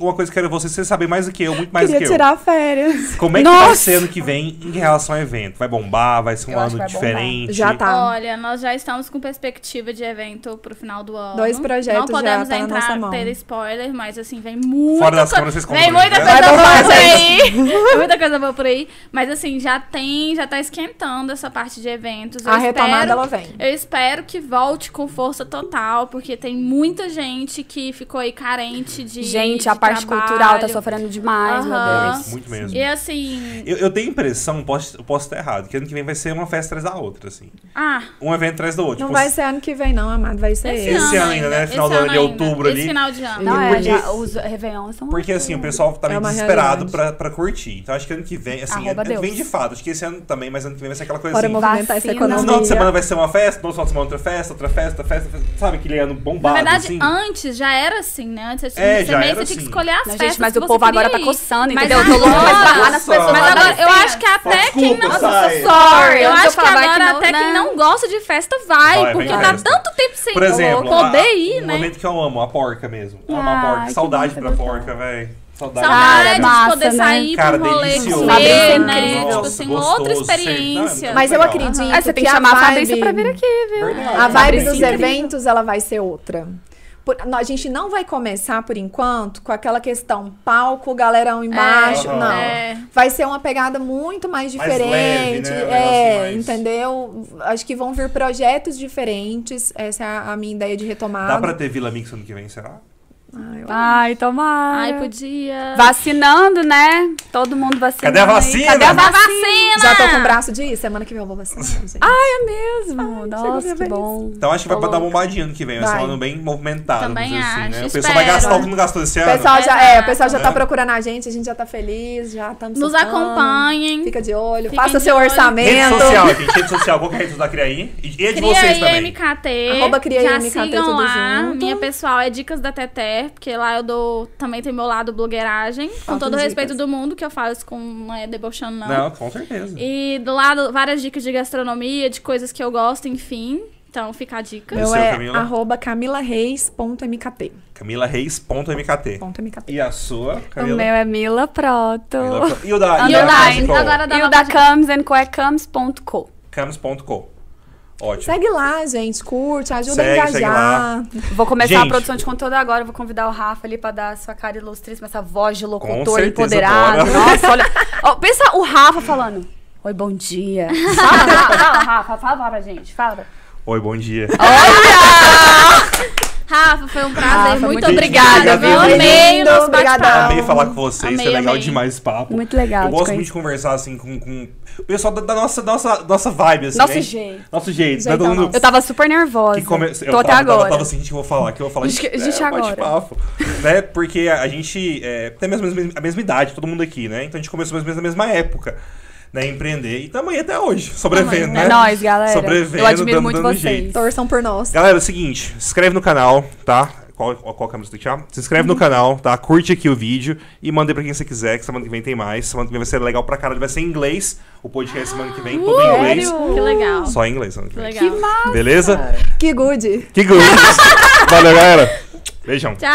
Uma coisa que eu quero você, você saber mais do que eu, muito mais Queria do que tirar férias. Como é que Nossa. vai ser ano que vem em relação ao evento? Vai bombar? Vai ser um eu ano diferente? Bombar. Já tá. Olha, nós já estamos com perspectiva de evento pro final do ano. Dois projetos Não podemos já tá entrar, na ter spoiler, mas assim, vem muita Fora das co câmeras, vocês Vem muita né? coisa boa por aí. muita coisa boa por aí. Mas assim, já tem, já tá esquentando essa parte de eventos. Eu a espero, retomada ela vem. Eu espero que volte com força total, porque tem muita gente que ficou aí, cara carente de. Gente, de a parte trabalho. cultural tá sofrendo demais, meu Aham. Deus. Muito mesmo. E assim. Eu, eu tenho a impressão, posso, eu posso estar errado, que ano que vem vai ser uma festa atrás da outra, assim. Ah, Um evento atrás do outro. Não Tipo, vai ser ano que vem, não, amado. Vai ser esse, esse. Esse ano ano ainda, né? esse Final do ano de outubro esse ali. final de ano. Não, é, Porque- já, os Réveillon são Porque assim, o pessoal tá É meio uma desesperado pra, pra curtir. Então acho que ano que vem, assim, Arroba ano que vem Deus. de fato. Acho que esse ano também, mas ano que vem vai ser aquela coisa Bora assim. movimentar essa vacina. No economia. final de semana vai ser uma festa, no outro final de semana outra festa, outra festa, outra festa. Sabe aquele ano Na bombado, verdade, assim? antes já era assim, né? Antes você, É, você já meio era você tinha que assim. escolher as Não, festas. gente, mas que o você povo agora tá ir. coçando, Mas entendeu? Vai agora- esbarrar nas pessoas. Nossa. Mas agora, da eu acho que até quem não. sai. Sorry, Eu acho que agora não, até né? quem não gosta de festa vai, porque tá tanto tempo sem Por exemplo, poder a- ir, um né? momento que eu amo, a porca mesmo. Amo a porca. que Saudade você porca, velho. Saudade. De massa, poder né? sair Cara, pra um rolê, comer, é né? incrível. Tipo Nossa, assim, gostoso, outra experiência. Não, Mas eu acredito Ah, você tem que a chamar a vibe- Fabrício pra vir aqui, viu? Verdade. A vibe Fabrício dos eventos, ela vai ser outra. Por- a gente não vai começar, por enquanto, com aquela questão palco, galerão embaixo. Aham. Não. É. Vai ser uma pegada muito mais Mais diferente. leve, né? É, mais- entendeu? Acho que vão vir projetos diferentes. Essa é a, a minha ideia de retomada. Dá pra ter Vila Mix ano que vem, será? Ah, eu- Ai, tomara. Ai, podia. Vacinando, né? Todo mundo vacinando. Cadê a vacina? Cadê a vacina? vacina! Já tô com o braço de ir. Semana que vem eu vou vacinar, gente. É mesmo. chegou Nossa, que bom. Então acho que vai Tô dar uma louca. bombadinha ano que vem. Vai ser um ano bem movimentado, Também vamos dizer assim, né? acho, O pessoal vai gastar o que não gastou esse ano. pessoal já, é, o pessoal já Né? tá procurando a gente, a gente já tá feliz, já estamos Nos soltando. acompanhem. Fica de olho, Fiquem faça de seu olho. Rede orçamento. social, gente. Rede social. Qual que é a rede da Criaí? E e a de Cria vocês aí também. MKT. Arroba Cria aí Já MKT, tudo lá. junto. Minha pessoal é Dicas da Teté, porque lá eu dou. Também tem meu lado blogueiragem. Com todo o respeito do mundo, que eu falo isso com. Não é debochando, não. Não, com certeza. E do lado, várias dicas de gastronomia, de coisas que eu gosto, enfim. Então fica a dica. E o Meu seu, é Camila? arroba camilareis.mkt. CamilaReis.mkt. MKT. E a sua, O Camila? meu é Mila Proto. Camila? E o da, E o da da- da E o nova da de- Cams and Co é cams.co. Cams.co. Ótimo. Segue lá, gente, curte, ajuda Segue, a engajar. Vou começar Gente. a produção de conteúdo agora. Vou convidar o Rafa ali pra dar a sua cara ilustríssima, essa voz de locutor empoderado. Nossa, olha. Ó, pensa o Rafa falando. Oi, bom dia. Fala, fala, Rafa, fala, fala pra gente. Fala. Oi, bom dia. Rafa, foi um prazer. Rafa, muito muito obrigada. obrigada, Eu viu? amei o nosso bate-papo. Amei falar com vocês, Amei, foi legal amei. demais esse papo. Muito legal. Eu gosto muito de conversar assim com, com o pessoal da, da nossa, nossa, nossa vibe, assim. Nosso né? jeito. Nosso jeito. né? Nosso. Eu tava super nervosa. que come... eu Tô até tava, tava, agora. tava assim, gente, eu vou falar, que eu vou falar. A gente- gente é, agora. bate-papo, né? Porque a gente é, tem a mesma, a mesma idade, todo mundo aqui, né? Então a gente começou mais ou menos na mesma época, né? Empreender. E tamo aí até hoje, sobrevivendo, É né? nóis, galera. Sobrevivendo, Eu admiro dando- muito dando vocês. jeito. Torçam por nós. Galera, é o seguinte, se inscreve no canal, tá? Qual, qual câmera você tem que tirar? Se inscreve no canal, tá? Curte aqui o vídeo e manda aí pra quem você quiser, que semana que vem tem mais. Semana que vem vai ser legal pra caralho. Vai ser em inglês o podcast semana que vem, todo em inglês. Que legal. Só em inglês semana que Que vem. legal. Beleza? Que good. Que good. Valeu, galera. Beijão. Tchau.